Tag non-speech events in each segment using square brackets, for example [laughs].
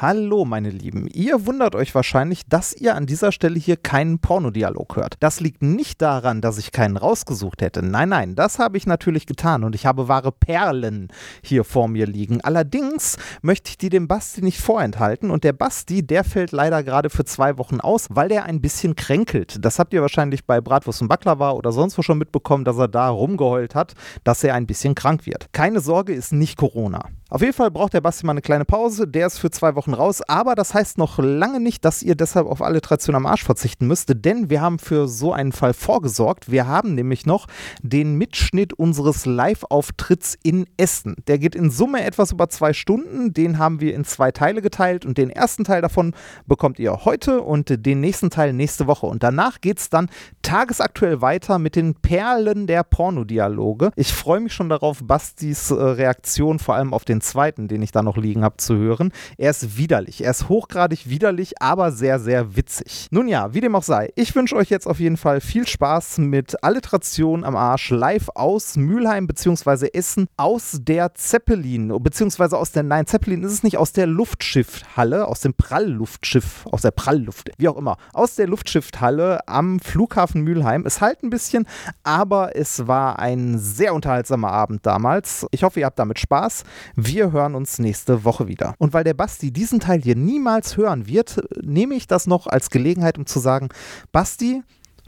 Hallo, meine Lieben. Ihr wundert euch wahrscheinlich, dass ihr an dieser Stelle hier keinen Pornodialog hört. Das liegt nicht daran, dass ich keinen rausgesucht hätte. Nein, nein, das habe ich natürlich getan und ich habe wahre Perlen hier vor mir liegen. Allerdings möchte ich die dem Basti nicht vorenthalten und der Basti, der fällt leider gerade für zwei Wochen aus, weil der ein bisschen kränkelt. Das habt ihr wahrscheinlich bei Bratwurst und Baklava oder sonst wo schon mitbekommen, dass er da rumgeheult hat, dass er ein bisschen krank wird. Keine Sorge, ist nicht Corona. Auf jeden Fall braucht der Basti mal eine kleine Pause. Der ist für zwei Wochen raus. Aber das heißt noch lange nicht, dass ihr deshalb auf Alliteration am Arsch verzichten müsst. Denn wir haben für so einen Fall vorgesorgt. Wir haben nämlich noch den Mitschnitt unseres Live-Auftritts in Essen. Der geht in Summe etwas über zwei Stunden. Den haben wir in zwei Teile geteilt. Und den ersten Teil davon bekommt ihr heute und den nächsten Teil nächste Woche. Und danach geht es dann tagesaktuell weiter mit den Perlen der Pornodialoge. Ich freue mich schon darauf, Bastis äh, Reaktion vor allem auf den zweiten, den ich da noch liegen habe, zu hören. Er ist widerlich. Er ist hochgradig widerlich, aber sehr, sehr witzig. Nun ja, wie dem auch sei, ich wünsche euch jetzt auf jeden Fall viel Spaß mit Alliteration am Arsch live aus Mülheim bzw. Essen aus der Zeppelin, beziehungsweise aus der, nein, Zeppelin ist es nicht, aus der Luftschiffhalle, aus dem Prallluftschiff, aus der Prallluft, wie auch immer, aus der Luftschiffhalle am Flughafen Mülheim. Es halt ein bisschen, aber es war ein sehr unterhaltsamer Abend damals. Ich hoffe, ihr habt damit Spaß. Wir hören uns nächste Woche wieder. Und weil der Basti diesen Teil hier niemals hören wird, nehme ich das noch als Gelegenheit, um zu sagen, Basti,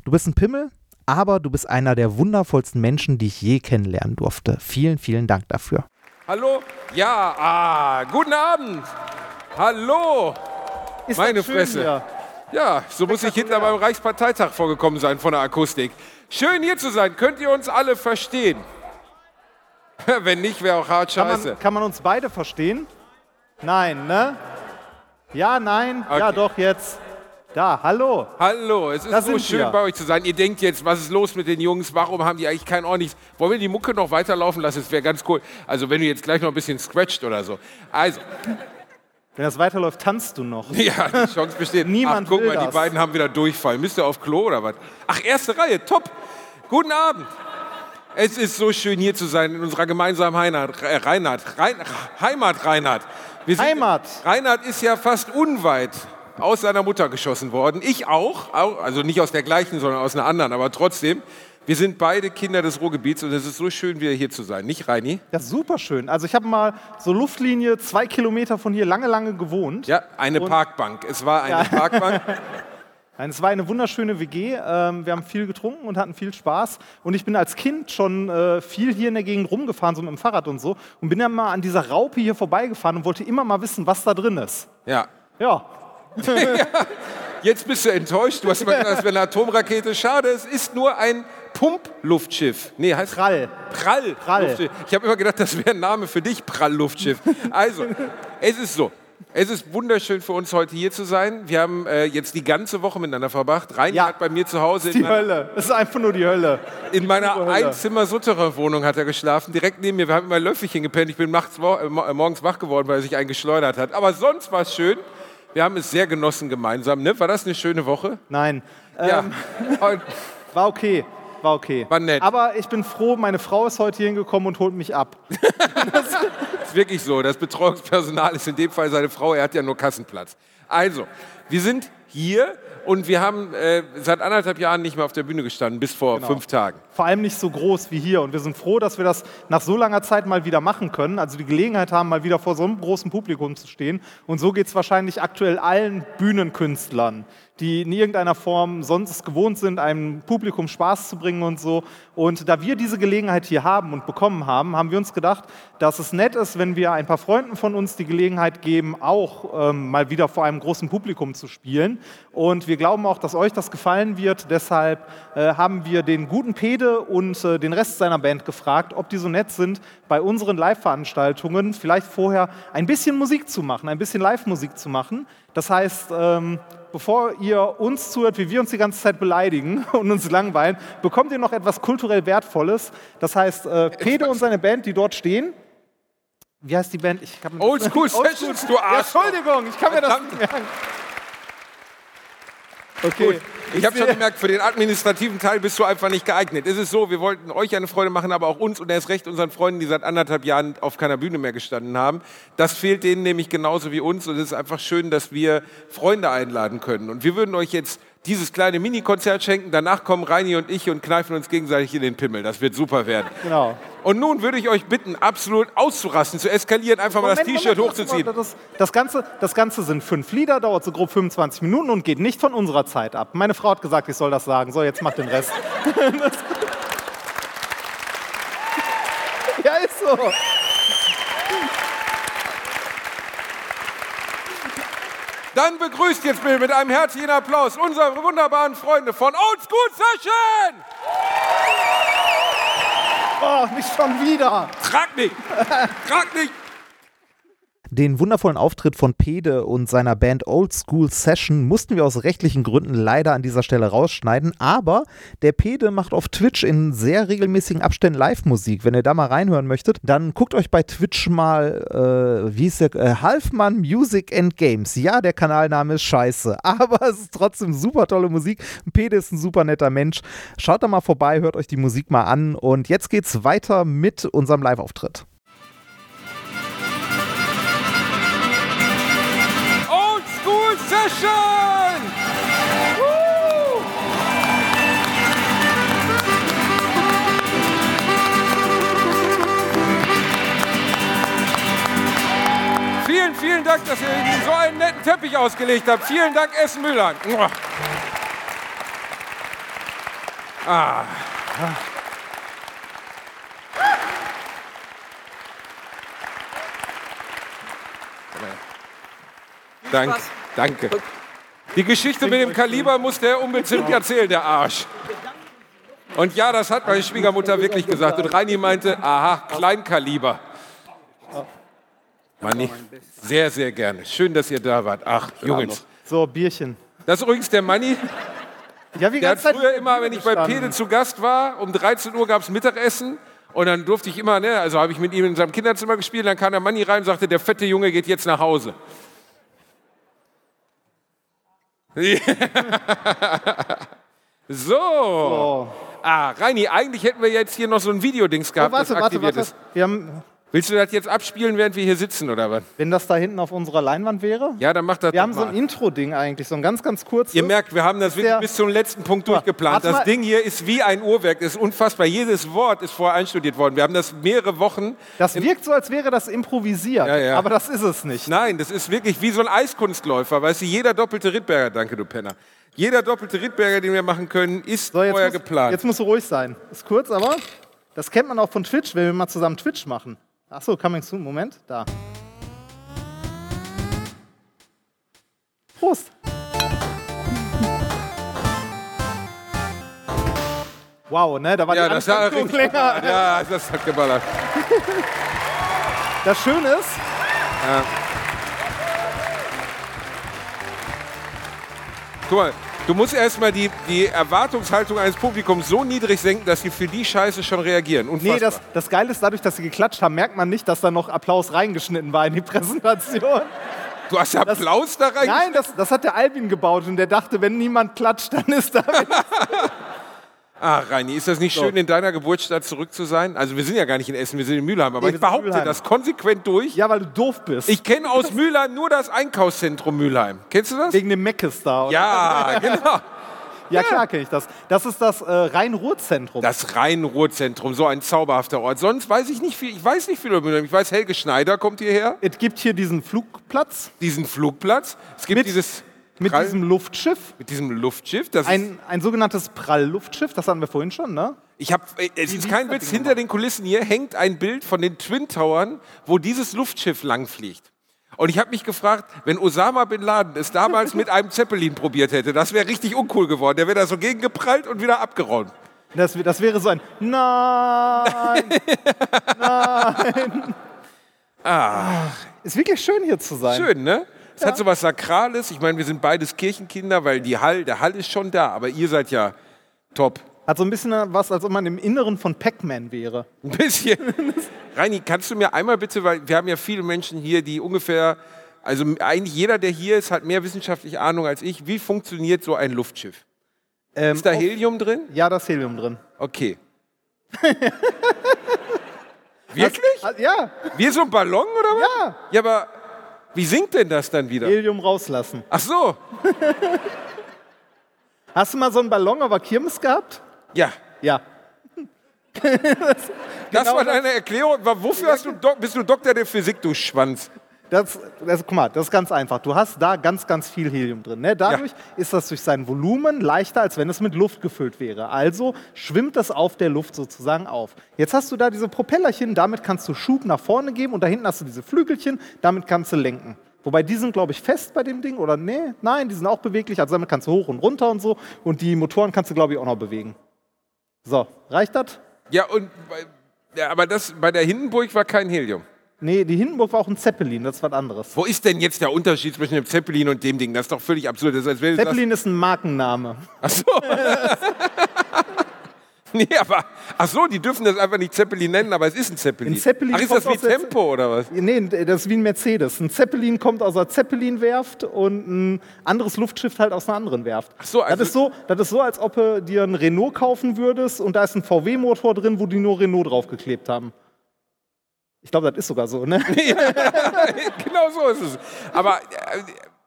du bist ein Pimmel, aber du bist einer der wundervollsten Menschen, die ich je kennenlernen durfte. Vielen, vielen Dank dafür. Hallo? Ja, ah, guten Abend. Hallo. Ist Meine schön Fresse. hier. Ja, so muss ich hinter beim Reichsparteitag vorgekommen sein von der Akustik. Schön hier zu sein. Könnt ihr uns alle verstehen? [laughs] Wenn nicht, wäre auch hart Kann scheiße. man, kann man uns beide verstehen? Nein, ne? Ja, nein, ja Okay. doch, jetzt. Da, hallo. Hallo, es ist Da so schön wir. bei euch zu sein. Ihr denkt jetzt, was ist los mit den Jungs? Warum haben die eigentlich kein ordentliches... Wollen wir die Mucke noch weiterlaufen lassen? Das wäre ganz cool. Also wenn du jetzt gleich noch ein bisschen scratcht oder so. Also, Wenn das weiterläuft, tanzt du noch. [laughs] ja, die Chance besteht. Niemand Ach, guck will mal, die das. beiden haben wieder Durchfall. Müsst ihr auf Klo oder was? Ach, erste Reihe, top. Guten Abend. Es ist so schön hier zu sein in unserer gemeinsamen Heimat. Äh, Reinhard, Rein, Heimat Reinhard. Sind- Heimat. Reinhard ist ja fast unweit aus seiner Mutter geschossen worden. Ich auch, also nicht aus der gleichen, sondern aus einer anderen, aber trotzdem. Wir sind beide Kinder des Ruhrgebiets und es ist so schön, wieder hier zu sein. Nicht, Reini? Ist super schön. Also ich habe mal so Luftlinie zwei Kilometer von hier lange, lange gewohnt. Ja, eine Parkbank. Es war eine Parkbank. [laughs] Nein, Es war eine wunderschöne WG. Ähm, wir haben viel getrunken und hatten viel Spaß. Und ich bin als Kind schon äh, viel hier in der Gegend rumgefahren, so mit dem Fahrrad und so. Und bin dann mal an dieser Raupe hier vorbeigefahren und wollte immer mal wissen, was da drin ist. Ja. Ja, [laughs] Jetzt bist du enttäuscht. Du hast immer gedacht, das wäre eine Atomrakete. Schade, es ist nur ein Pumpluftschiff. Nee, heißt Prall. Prall. Prall. Luftschiff. Ich habe immer gedacht, das wäre ein Name für dich, Prallluftschiff. Also, es ist so. Es ist wunderschön für uns heute hier zu sein. Wir haben äh, jetzt die ganze Woche miteinander verbracht. Reini Ja. hat bei mir zu Hause in die meiner, Hölle. Es ist einfach nur die Hölle. in meiner. Einzimmer-Sutterer-Wohnung hat er geschlafen. Direkt neben mir. Wir haben immer Löffelchen gepennt. Ich bin äh, äh, morgens wach geworden, weil er sich einen geschleudert hat. Aber sonst war es schön. Wir haben es sehr genossen gemeinsam. Ne? War das eine schöne Woche? Nein, Ja. ähm, war okay. War okay. War nett. Aber ich bin froh, meine Frau ist heute hier hingekommen und holt mich ab. [laughs] ist wirklich so. Das Betreuungspersonal ist in dem Fall seine Frau. Er hat ja nur Kassenplatz. Also, wir sind hier und wir haben äh, seit anderthalb Jahren nicht mehr auf der Bühne gestanden, bis vor Genau. fünf Tagen. Vor allem nicht so groß wie hier. Und wir sind froh, dass wir das nach so langer Zeit mal wieder machen können. Also die Gelegenheit haben, mal wieder vor so einem großen Publikum zu stehen. Und so geht es wahrscheinlich aktuell allen Bühnenkünstlern, die in irgendeiner Form sonst gewohnt sind, einem Publikum Spaß zu bringen und so. Und da wir diese Gelegenheit hier haben und bekommen haben, haben wir uns gedacht, dass es nett ist, wenn wir ein paar Freunden von uns die Gelegenheit geben, auch ähm, mal wieder vor einem großen Publikum zu spielen. Und wir glauben auch, dass euch das gefallen wird. Deshalb äh, haben wir den guten Pede und äh, den Rest seiner Band gefragt, ob die so nett sind, bei unseren Live-Veranstaltungen vielleicht vorher ein bisschen Musik zu machen, ein bisschen Live-Musik zu machen. Das heißt, ähm, bevor ihr uns zuhört, wie wir uns die ganze Zeit beleidigen [laughs] und uns langweilen, bekommt ihr noch etwas kulturell Wertvolles. Das heißt, äh, Pede und seine Band, die dort stehen. Wie heißt die Band? Ich Old School Sessions, du Arsch. Ja, Entschuldigung, ich kann mir das nicht merken. Okay. Ich habe schon gemerkt, für den administrativen Teil bist du einfach nicht geeignet. Es ist so, wir wollten euch eine Freude machen, aber auch uns und erst recht unseren Freunden, die seit anderthalb Jahren auf keiner Bühne mehr gestanden haben. Das fehlt denen nämlich genauso wie uns und es ist einfach schön, dass wir Freunde einladen können. Und wir würden euch jetzt dieses kleine Mini-Konzert schenken. Danach kommen Reini und ich und kneifen uns gegenseitig in den Pimmel. Das wird super werden. Genau. Und nun würde ich euch bitten, absolut auszurasten, zu eskalieren, einfach mal das Moment, T-Shirt Moment, hochzuziehen. Das, das, Ganze, das Ganze sind fünf Lieder, dauert so grob 25 Minuten und geht nicht von unserer Zeit ab. Meine Frau hat gesagt, ich soll das sagen. So, jetzt mach den Rest. [laughs] [laughs] Ja, ist so. Dann begrüßt jetzt bitte mit einem herzlichen Applaus unsere wunderbaren Freunde von Old School Session! Oh, nicht schon wieder. Trag nicht! Trag nicht! Den wundervollen Auftritt von Pede und seiner Band Old School Session mussten wir aus rechtlichen Gründen leider an dieser Stelle rausschneiden, aber der Pede macht auf Twitch in sehr regelmäßigen Abständen Live-Musik. Wenn ihr da mal reinhören möchtet, dann guckt euch bei Twitch mal, äh, wie ist der, äh, Halfmann Music and Games. Ja, der Kanalname ist scheiße, [laughs] aber es ist trotzdem super tolle Musik. Pede ist ein super netter Mensch. Schaut da mal vorbei, hört euch die Musik mal an und jetzt geht's weiter mit unserem Live-Auftritt. Woo! Vielen, vielen Dank, dass ihr Ihnen so einen netten Teppich ausgelegt habt. Vielen Dank, Essen Müllern. Mua. Ah. Danke, danke. Die Geschichte mit dem Kaliber muss der unbedingt erzählen, der Arsch. Und ja, das hat meine Schwiegermutter wirklich gesagt. Und Reini meinte, aha, Kleinkaliber. Manni, sehr, sehr gerne. Schön, dass ihr da wart. Ach, Jungs. So, Bierchen. Das ist übrigens der Manni. Ja, wie Der hat früher immer, wenn ich bei. Pede zu Gast war, um 13 Uhr gab es Mittagessen. Und dann durfte ich immer, ne, also habe ich mit ihm in seinem Kinderzimmer gespielt. Dann kam der Manni rein und sagte, der fette Junge geht jetzt nach Hause. [laughs] so. Oh. Ah, Reini, eigentlich hätten wir jetzt hier noch so ein Videodings Oh, gehabt, warte, das warte, aktiviert warte. ist. Wir haben, Willst du das jetzt abspielen, während wir hier sitzen, oder was? wenn das da hinten auf unserer Leinwand wäre? Ja, dann mach das Wir haben so mal. ein Intro-Ding eigentlich, so ein ganz, ganz kurzes. Ihr merkt, wir haben das wirklich bis zum letzten Punkt durchgeplant. Das. Ding hier ist wie ein Uhrwerk, das ist unfassbar. Jedes Wort ist vorher einstudiert worden. Wir haben das mehrere Wochen. das wirkt so, als wäre das improvisiert, Ja, ja. aber das ist es nicht. Nein, das ist wirklich wie so ein Eiskunstläufer. Weißt du, jeder doppelte Rittberger, danke du Penner. Jeder doppelte Rittberger, den wir machen können, ist So, vorher muss, geplant. jetzt musst du ruhig sein. Ist kurz, aber das kennt man auch von Twitch, wenn wir mal zusammen Twitch machen. Achso, coming soon. Moment, da. Prost. Wow, ne? Da war ja, die das Ankündigung richtig länger. geballert. Ja, das hat geballert. Das Schöne ist, Guck mal, du musst erstmal die, die Erwartungshaltung eines Publikums so niedrig senken, dass sie für die Scheiße schon reagieren. Unfassbar. nee, das, das Geile ist, dadurch, dass sie geklatscht haben, merkt man nicht, dass da noch Applaus reingeschnitten war in die [laughs] Präsentation. du hast Applaus da rein? Nein, das, das hat der Albin gebaut und der dachte, wenn niemand klatscht, dann ist da. [laughs] Ah, Reini, ist das nicht schön, in deiner Geburtsstadt zurück zu sein? Also wir sind ja gar nicht in Essen, wir sind in Mülheim, aber Nee, ich behaupte das konsequent durch. ja, weil du doof bist. Ich kenne aus Mülheim nur das Einkaufszentrum Mülheim. Kennst du das? Wegen dem Meckes da. oder? Ja, [laughs] genau. ja klar kenne ich das. Das ist das äh, Rhein-Ruhr-Zentrum. Das Rhein-Ruhr-Zentrum, so ein zauberhafter Ort. Sonst weiß ich nicht viel. Ich weiß nicht viel über Mülheim. Ich weiß, Helge Schneider kommt hierher, Es gibt hier diesen Flugplatz diesen Flugplatz. Es gibt Mit- dieses mit Prall- diesem Luftschiff. mit diesem Luftschiff. Das Ein, ein sogenanntes Prall-Luftschiff, das hatten wir vorhin schon, ne? ich habe, es ist kein Witz. Hinter den Kulissen hier hängt ein Bild von den Twin Towern, wo dieses Luftschiff langfliegt. Und ich habe mich gefragt, wenn Osama Bin Laden es damals mit einem Zeppelin probiert hätte, das wäre richtig uncool geworden. Der wäre da so gegengeprallt und wieder abgeräumt. Das, das wäre so ein Nein, [laughs] nein. Ist wirklich schön hier zu sein. Schön, ne? Es hat so was Sakrales. Ich meine, wir sind beides Kirchenkinder, weil die Hall, der Hall ist schon da, aber ihr seid ja top. Hat so ein bisschen was, als ob man im Inneren von Pac-Man wäre. Ein bisschen. [laughs] Reini, kannst du mir einmal bitte, weil wir haben ja viele Menschen hier, die ungefähr, also eigentlich jeder, der hier ist, hat mehr wissenschaftliche Ahnung als ich. Wie funktioniert so ein Luftschiff? Ähm, Ist da Helium drin? Ja, da ist Helium drin. Okay. [laughs] Wirklich? Ja, Wie so ein Ballon oder was? ja. Ja, aber wie sinkt denn das dann wieder? Helium rauslassen. Ach so. [laughs] Hast du mal so einen Ballon auf der Kirmes gehabt? Ja. Ja. Das Genau war das- deine Erklärung. Wofür hast du bist du Doktor der Physik, du Schwanz? Das, das, guck mal, das ist ganz einfach. Du hast da ganz, ganz viel Helium drin. Ne? Dadurch ist das durch sein Volumen leichter, als wenn es mit Luft gefüllt wäre. Also schwimmt das auf der Luft sozusagen auf. Jetzt hast du da diese Propellerchen, damit kannst du Schub nach vorne geben und da hinten hast du diese Flügelchen, damit kannst du lenken. Wobei die sind, glaube ich, fest bei dem Ding oder nee, nein, die sind auch beweglich, also damit kannst du hoch und runter und so und die Motoren kannst du, glaube ich, auch noch bewegen. So, reicht das? Ja, und bei, ja, aber das bei der Hindenburg war kein Helium. Nee, die Hindenburg war auch ein Zeppelin, das ist was anderes. Wo ist denn jetzt der Unterschied zwischen dem Zeppelin und dem Ding? Das ist doch völlig absurd. Das ist, als wäre das, Zeppelin ist ein Markenname. ach so. [laughs] nee, aber ach so, die dürfen das einfach nicht Zeppelin nennen, aber es ist ein Zeppelin. Ein Zeppelin ach, ist kommt das wie aus der Tempo oder was? Nee, das ist wie ein Mercedes. Ein Zeppelin kommt aus einer Zeppelin-Werft und ein anderes Luftschiff halt aus einer anderen Werft. Ach so, also- das, ist so das ist so, als ob du dir ein Renault kaufen würdest und da ist ein VW-Motor drin, wo die nur Renault draufgeklebt haben. Ich glaube, das ist sogar so, ne? [laughs] genau so ist es. Aber äh,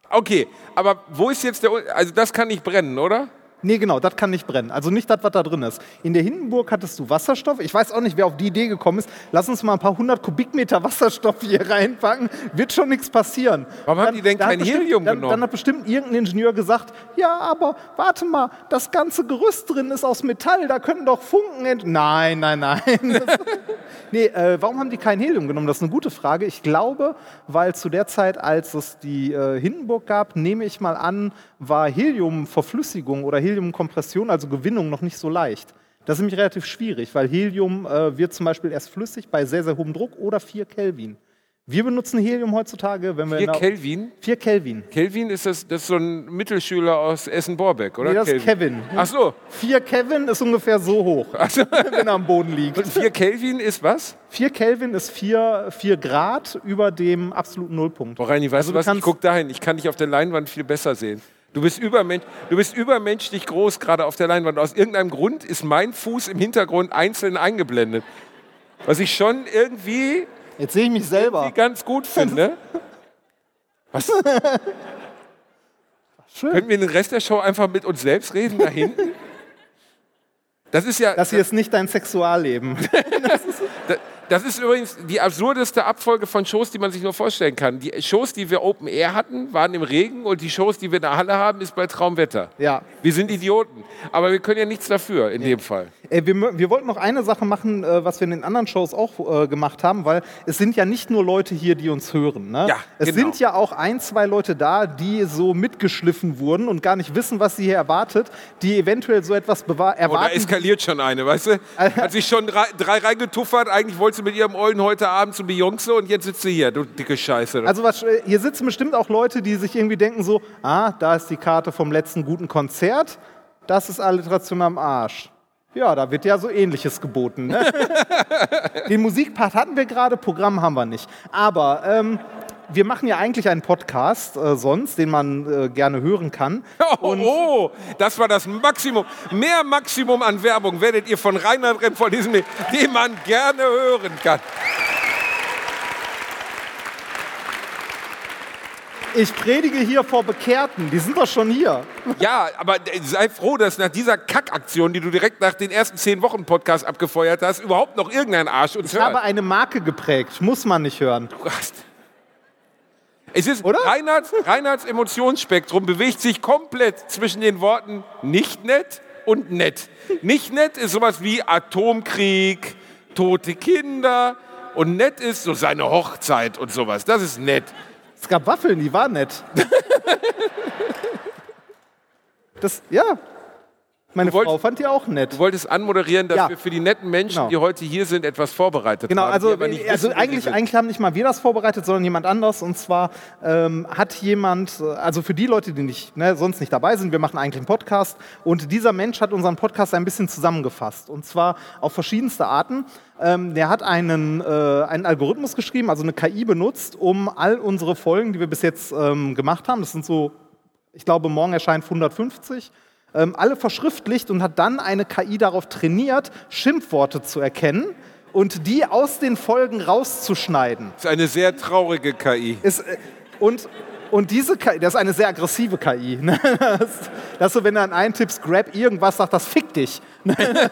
okay, aber wo ist jetzt der also das kann nicht brennen, oder? Nee, genau, das kann nicht brennen. Also nicht das, was da drin ist. In der Hindenburg hattest du Wasserstoff. Ich weiß auch nicht, wer auf die Idee gekommen ist. Lass uns mal ein paar hundert Kubikmeter Wasserstoff hier [laughs] reinpacken. Wird schon nichts passieren. Warum haben die denn kein Helium dann, genommen? Dann hat bestimmt irgendein Ingenieur gesagt, ja, aber warte mal, das ganze Gerüst drin ist aus Metall, da können doch Funken ent... Nein, nein, nein. [laughs] Das- nee, äh, warum haben die kein Helium genommen? Das ist eine gute Frage. Ich glaube, weil zu der Zeit, als es die äh, Hindenburg gab, nehme ich mal an, war Heliumverflüssigung oder Heliumkompression, also Gewinnung, noch nicht so leicht. Das ist nämlich relativ schwierig, weil Helium äh, wird zum Beispiel erst flüssig bei sehr, sehr hohem Druck oder 4 Kelvin. Wir benutzen Helium heutzutage, wenn wir... in Hier der- Kelvin. 4 Kelvin. Kelvin ist das, das ist so ein Mittelschüler aus Essen-Borbeck, oder? Nee, das ist Kevin. Ach so. 4 Kelvin ist ungefähr so hoch, [laughs] wenn er am Boden liegt. 4 Kelvin ist was? 4 Kelvin ist 4, 4 Grad über dem absoluten Nullpunkt. Boah, Reini, weißt Also du was? Ich guck dahin. Ich kann dich auf der Leinwand viel besser sehen. Du bist, übermensch, du bist übermenschlich groß gerade auf der Leinwand. Aus irgendeinem Grund ist mein Fuß im Hintergrund einzeln eingeblendet. Was ich schon irgendwie, Jetzt sehe ich mich selber. ganz gut finde. Was? [laughs] Schön. Können wir den Rest der Show einfach mit uns selbst reden, da hinten? Das ist ja. Das hier ist nicht dein Sexualleben. [laughs] Da- Das ist übrigens die absurdeste Abfolge von Shows, die man sich nur vorstellen kann. Die Shows, die wir Open Air hatten, waren im Regen und die Shows, die wir in der Halle haben, ist bei Traumwetter. Ja. Wir sind Idioten. Aber wir können ja nichts dafür in dem Fall. Äh, wir, wir wollten noch eine Sache machen, äh, was wir in den anderen Shows auch äh, gemacht haben, weil es sind ja nicht nur Leute hier, die uns hören. Ne? Ja, es genau. sind ja auch ein, zwei Leute da, die so mitgeschliffen wurden und gar nicht wissen, was sie hier erwartet, die eventuell so etwas bewahr- Oh, eskaliert schon eine, weißt du? Hat sich schon drei, drei reingetuffert. Eigentlich wollte sie mit ihrem Ollen heute Abend zu Beyoncé und jetzt sitzt sie hier, du dicke Scheiße. Also was, äh, hier sitzen bestimmt auch Leute, die sich irgendwie denken so, ah, da ist die Karte vom letzten guten Konzert, das ist Alliteration am Arsch. Ja, da wird ja so ähnliches geboten. Ne? [laughs] Den Musikpart hatten wir gerade, Programm haben wir nicht. Aber ähm, wir machen ja eigentlich einen Podcast äh, sonst, den man äh, gerne hören kann. [laughs] Oh, oh, das war das Maximum. Mehr Maximum an Werbung werdet ihr von Reinhard Remm von diesem, den man gerne hören kann. Ich predige hier vor Bekehrten, die sind doch schon hier. Ja, aber sei froh, dass nach dieser Kackaktion, die du direkt nach den ersten zehn Wochen Podcast abgefeuert hast, überhaupt noch irgendein Arsch uns Ich habe hört. eine Marke geprägt, muss man nicht hören. Du hast- Es ist Oder? Reinhards, Reinhards Emotionsspektrum bewegt sich komplett zwischen den Worten nicht nett und nett. Nicht nett ist sowas wie Atomkrieg, tote Kinder und nett ist so seine Hochzeit und sowas. Das ist nett. Es gab Waffeln, die waren nett. [laughs] Das, ja. Meine wolltest- Frau fand die auch nett. Du wolltest anmoderieren, dass Ja. wir für die netten Menschen, Genau. die heute hier sind, etwas vorbereitet Genau, haben. also, aber nicht also wissen, eigentlich, eigentlich haben nicht mal wir das vorbereitet, sondern jemand anders. Und zwar ähm, hat jemand, äh, also für die Leute, die nicht, ne, sonst nicht dabei sind, wir machen eigentlich einen Podcast. Und dieser Mensch hat unseren Podcast ein bisschen zusammengefasst. Und zwar auf verschiedenste Arten. Ähm, der hat einen, äh, einen Algorithmus geschrieben, also eine KI benutzt, um all unsere Folgen, die wir bis jetzt ähm, gemacht haben, das sind so, ich glaube, morgen erscheint 150, ähm, alle verschriftlicht und hat dann eine KI darauf trainiert, Schimpfworte zu erkennen und die aus den Folgen rauszuschneiden. Das ist eine sehr traurige KI. Ist, äh, und, und diese KI, das ist eine sehr aggressive KI. [laughs] ne? Das, dass du, wenn du dann eintippst, grab irgendwas, sagt das fick dich. Ne? [laughs] Das-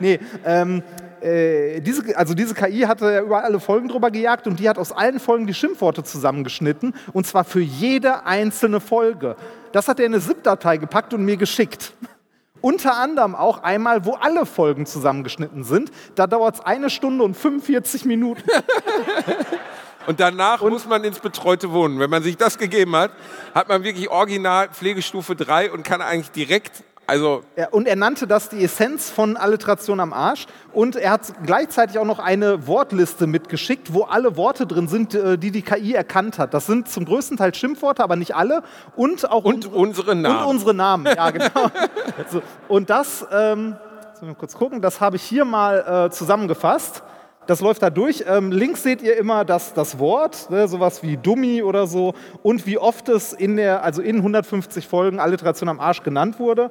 nee, ähm, äh, diese, also diese KI hatte ja über alle Folgen drüber gejagt und die hat aus allen Folgen die Schimpfworte zusammengeschnitten und zwar für jede einzelne Folge. Das hat er in eine ZIP-Datei gepackt und mir geschickt. Unter anderem auch einmal, wo alle Folgen zusammengeschnitten sind. Da dauert es eine Stunde und 45 Minuten. [laughs] Und danach muss man ins betreute Wohnen. Wenn man sich das gegeben hat, hat man wirklich original Pflegestufe 3 und kann eigentlich direkt, also Ja, und er nannte das die Essenz von Alliteration am Arsch. Und er hat gleichzeitig auch noch eine Wortliste mitgeschickt, wo alle Worte drin sind, äh, die die KI erkannt hat. Das sind zum größten Teil Schimpfworte, aber nicht alle. Und auch und unsere, unsere Namen. und unsere Namen. Ja, [laughs] genau. so, und das, ähm, jetzt müssen wir kurz gucken, das habe ich hier mal äh, zusammengefasst. Das läuft da durch. Ähm, links seht ihr immer das, das Wort, ne, sowas wie Dummi oder so, und wie oft es in der, also in 150 Folgen Alliteration am Arsch genannt wurde.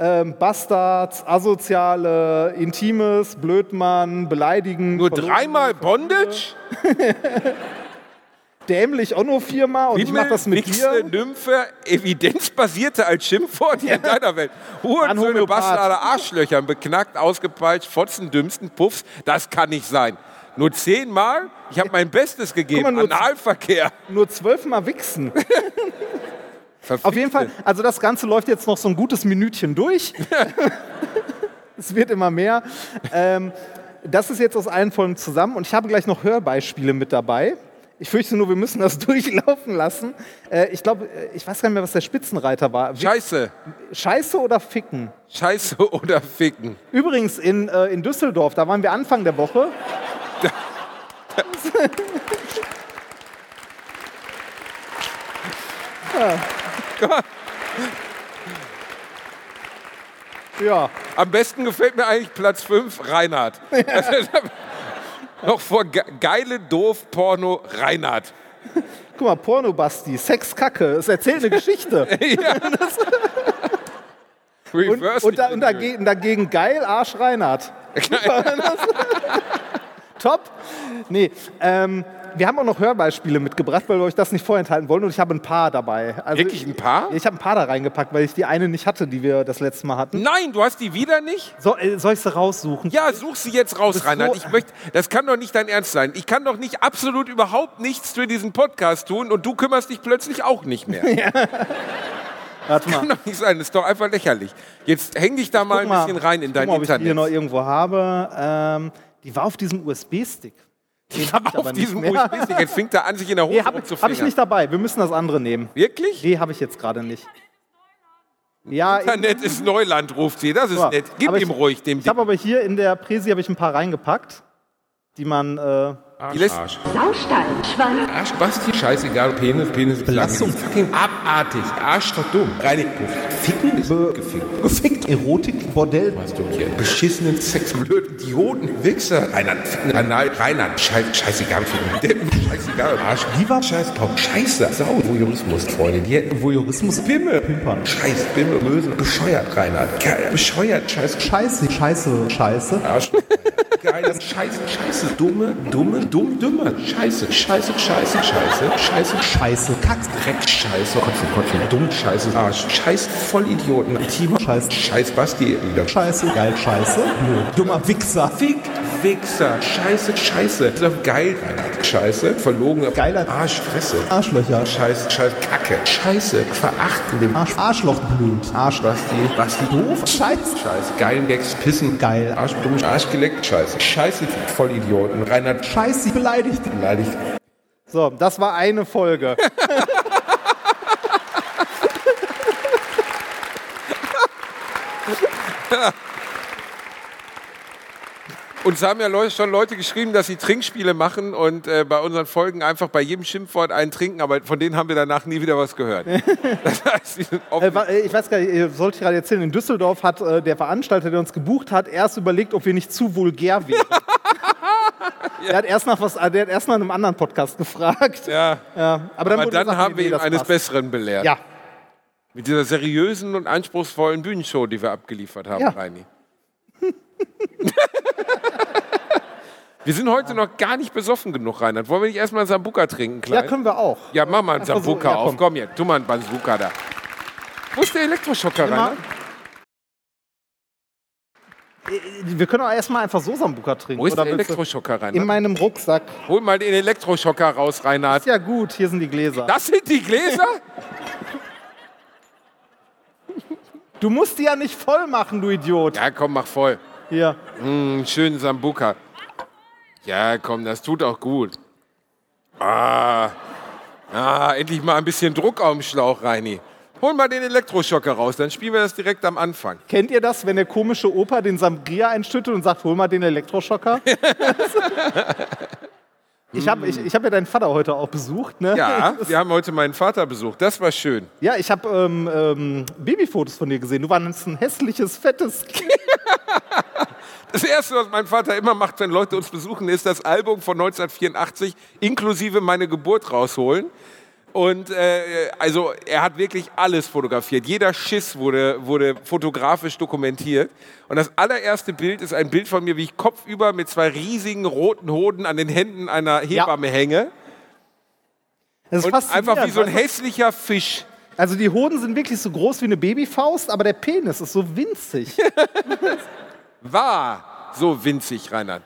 Ähm, Bastards, Asoziale, Intimes, Blödmann, Beleidigen. Nur dreimal Bondage? [laughs] Dämlich auch nur viermal und ich mache das mit Wichse, dir. Nymphe, evidenzbasierte als Schimpfwort hier in deiner Welt. Hurensöhne. Bastarde, Arschlöchern, beknackt, ausgepeitscht, Fotzen, Dümmsten, Puffs, das kann nicht sein. Nur zehnmal? Ich habe mein Bestes gegeben. Mal, nur- Analverkehr. [laughs] Nur zwölfmal wichsen. Auf jeden Fall, also das Ganze läuft jetzt noch so ein gutes Minütchen durch. [laughs] es wird immer mehr. Ähm, das ist jetzt aus allen Folgen zusammen und ich habe gleich noch Hörbeispiele mit dabei. Ich fürchte nur, wir müssen das [laughs] durchlaufen lassen. Äh, ich glaube, äh, ich weiß gar nicht mehr, was der Spitzenreiter war. Scheiße. Scheiße oder Ficken? Scheiße oder Ficken. Übrigens in, äh, in Düsseldorf, da waren wir Anfang der Woche. [laughs] ja. Am besten gefällt mir eigentlich Platz 5, Reinhard. Aber- [laughs] Noch vor ge geile, doof, Porno, Reinhard. Guck mal, Pornobasti, Sexkacke, es erzählt eine Geschichte. [laughs] [laughs] Und, und, da, und dagegen, dagegen geil, Arsch Reinhard. [laughs] Top. Nee, ähm, wir haben auch noch Hörbeispiele mitgebracht, weil wir euch das nicht vorenthalten wollen und ich habe ein paar dabei. Also Wirklich ein paar? Ich habe ein paar da reingepackt, weil ich die eine nicht hatte, die wir das letzte Mal hatten. Nein, du hast die wieder nicht? So, äh, soll ich sie raussuchen? Ja, such sie jetzt raus, Reinhard. so- Ich möchte, das kann doch nicht dein Ernst sein. Ich kann doch nicht absolut überhaupt nichts für diesen Podcast tun und du kümmerst dich plötzlich auch nicht mehr. [laughs] Warte mal. Kann doch nicht sein, das ist doch einfach lächerlich. Jetzt häng dich da mal ein Guck bisschen rein in dein mal, ob ich die hier noch Internet. irgendwo habe. Ähm, die war auf diesem USB-Stick. Habe ich aber Auf diesem. USB-Stick. Jetzt fängt er an, sich in der Hose Nee, habe rumzufingern. hab ich nicht dabei. Wir müssen das andere nehmen. Wirklich? Die habe ich jetzt gerade nicht. Ja, Internet ist Neuland, ruft sie. Das ist Ja, nett. Gib ihm ich- ruhig, dem Ich habe aber hier in der Präsi habe ich ein paar reingepackt, die man. Äh, Die lässt- Saustall, Schwanz, Arsch, Basti, scheißegal, Penis, Penis, Belastung. Fucking abartig, Arsch doch dumm. Reinigpuff. Ficken ist gefickt. Gefickt, Erotik, Bordell. Was du hier? Beschissenen Sex, blöd, Idioten, Wichser. Reinhard, ficken, Anal, Reinhard, scheiß, scheißegal, ficken, Deppen, scheißegal, Arsch, Lieber, scheiß, Pop, scheiße, Sau, Voyeurismus, Freunde, die hätten Voyeurismus. Bimmel, Pimpern. scheiß, Bimmel, Mösen, bescheuert, Reinhard, geil, bescheuert, scheiß, Scheiße, Scheiße, Scheiße. Arsch. Geil, scheiße, scheiße, dumme, dumme, dumm, dümmer, scheiße, scheiße, scheiße, scheiße, scheiße, Scheiße, Kack. Dreck, Scheiße, Kotzen, Kotzen, dumm, Scheiße, Arsch, Scheiß, Vollidioten, Team, Scheiß. Scheiß, Basti, wieder. Scheiße, geil, Scheiße. Blöd. Dummer Wichser. Fick, Wichser, Scheiße, Scheiße, ist doch geil, Reinhard. Scheiße, verlogener Geiler- Arsch, Fresse, Arschlöcher. Scheiß, Scheiß, Kacke, Scheiße, verachten dem Arsch, Arschloch blöd. Arsch, Basti, Basti, doof. Scheiße. Scheiße, geilen Gags, Pissen, Geil. Arsch, dumm, Arsch geleckt, Scheiße, Scheiße, Vollidioten, Reinhard, Scheiße, beleidigt. beleidigt, So, das war eine Folge. [laughs] [laughs] Uns haben ja Leute, schon Leute geschrieben, dass sie Trinkspiele machen und äh, bei unseren Folgen einfach bei jedem Schimpfwort einen trinken, aber von denen haben wir danach nie wieder was gehört. [laughs] Das heißt, Äh, äh, ich weiß gar nicht, sollte ich gerade erzählen, in Düsseldorf hat äh, der Veranstalter, der uns gebucht hat, erst überlegt, ob wir nicht zu vulgär wären. [laughs] Der hat erst nach was, äh, der hat erst nach einem anderen Podcast gefragt. ja. Ja, aber dann, Aber dann gesagt, haben nee, wir ihn eines passt. Besseren belehrt. Ja, Mit dieser seriösen und anspruchsvollen Bühnenshow, die wir abgeliefert haben, Ja. Reini. [laughs] wir sind heute noch gar nicht besoffen genug, Reinhard. Wollen wir nicht erstmal einen Sambuka trinken, ja, Klein? können wir auch. Ja, mach mal einen so, Sambuka ja, auf. komm. Hier, tu mal einen Bazooka da. Wo ist der Elektroschocker, Immer. Reinhard? Wir können auch erstmal einfach so Sambuka trinken. Wo ist der Elektroschocker, In Reinhard? meinem Rucksack. Hol mal den Elektroschocker raus, Reinhard. Ist ja gut, hier sind die Gläser. Das sind die Gläser? [laughs] Du musst die ja nicht voll machen, du Idiot. Ja, komm, mach voll. Hier. Einen schönen Sambuka. Ja, komm, das tut auch gut. Ah, ah, endlich mal ein bisschen Druck auf dem Schlauch, Reini. Hol mal den Elektroschocker raus, dann spielen wir das direkt am Anfang. Kennt ihr das, wenn der komische Opa den Sangria einstüttet und sagt, hol mal den Elektroschocker? [laughs] ich habe ich, ich hab ja deinen Vater heute auch besucht. Ne? Ja, wir haben heute meinen Vater besucht. Das war schön. Ja, ich habe ähm, ähm, Babyfotos von dir gesehen. Du warst ein hässliches, fettes Kind. [laughs] Das Erste, was mein Vater immer macht, wenn Leute uns besuchen, ist das Album von 1984 inklusive meine Geburt rausholen. Und äh, also er hat wirklich alles fotografiert. Jeder Schiss wurde, wurde fotografisch dokumentiert. Und das allererste Bild ist ein Bild von mir, wie ich kopfüber mit zwei riesigen roten Hoden an den Händen einer Hebamme hänge. Das ist Und einfach wie so ein hässlicher Fisch. Also die Hoden sind wirklich so groß wie eine Babyfaust, aber der Penis ist so winzig. [laughs] War so winzig, Reinhard.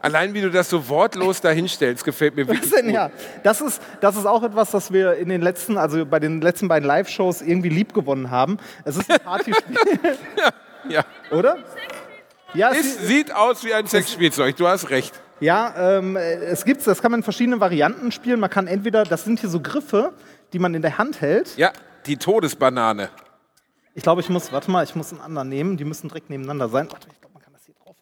Allein wie du das so wortlos dahinstellst, gefällt mir Was wirklich. denn gut. ja? Das ist, das ist auch etwas, das wir in den letzten, also bei den letzten beiden Live-Shows irgendwie lieb gewonnen haben. Es ist ein Partyspiel, [laughs] Ja. oder? Ja, Es sieht aus wie ein Sexspielzeug, du hast recht. Ja ähm, es gibt das kann man in verschiedenen Varianten spielen. Man kann entweder, das sind hier so Griffe, die man in der Hand hält. Ja, die Todesbanane. Ich glaube, ich muss, warte mal, ich muss einen anderen nehmen. Die müssen direkt nebeneinander sein. Warte, ich glaube, man kann das hier drauf.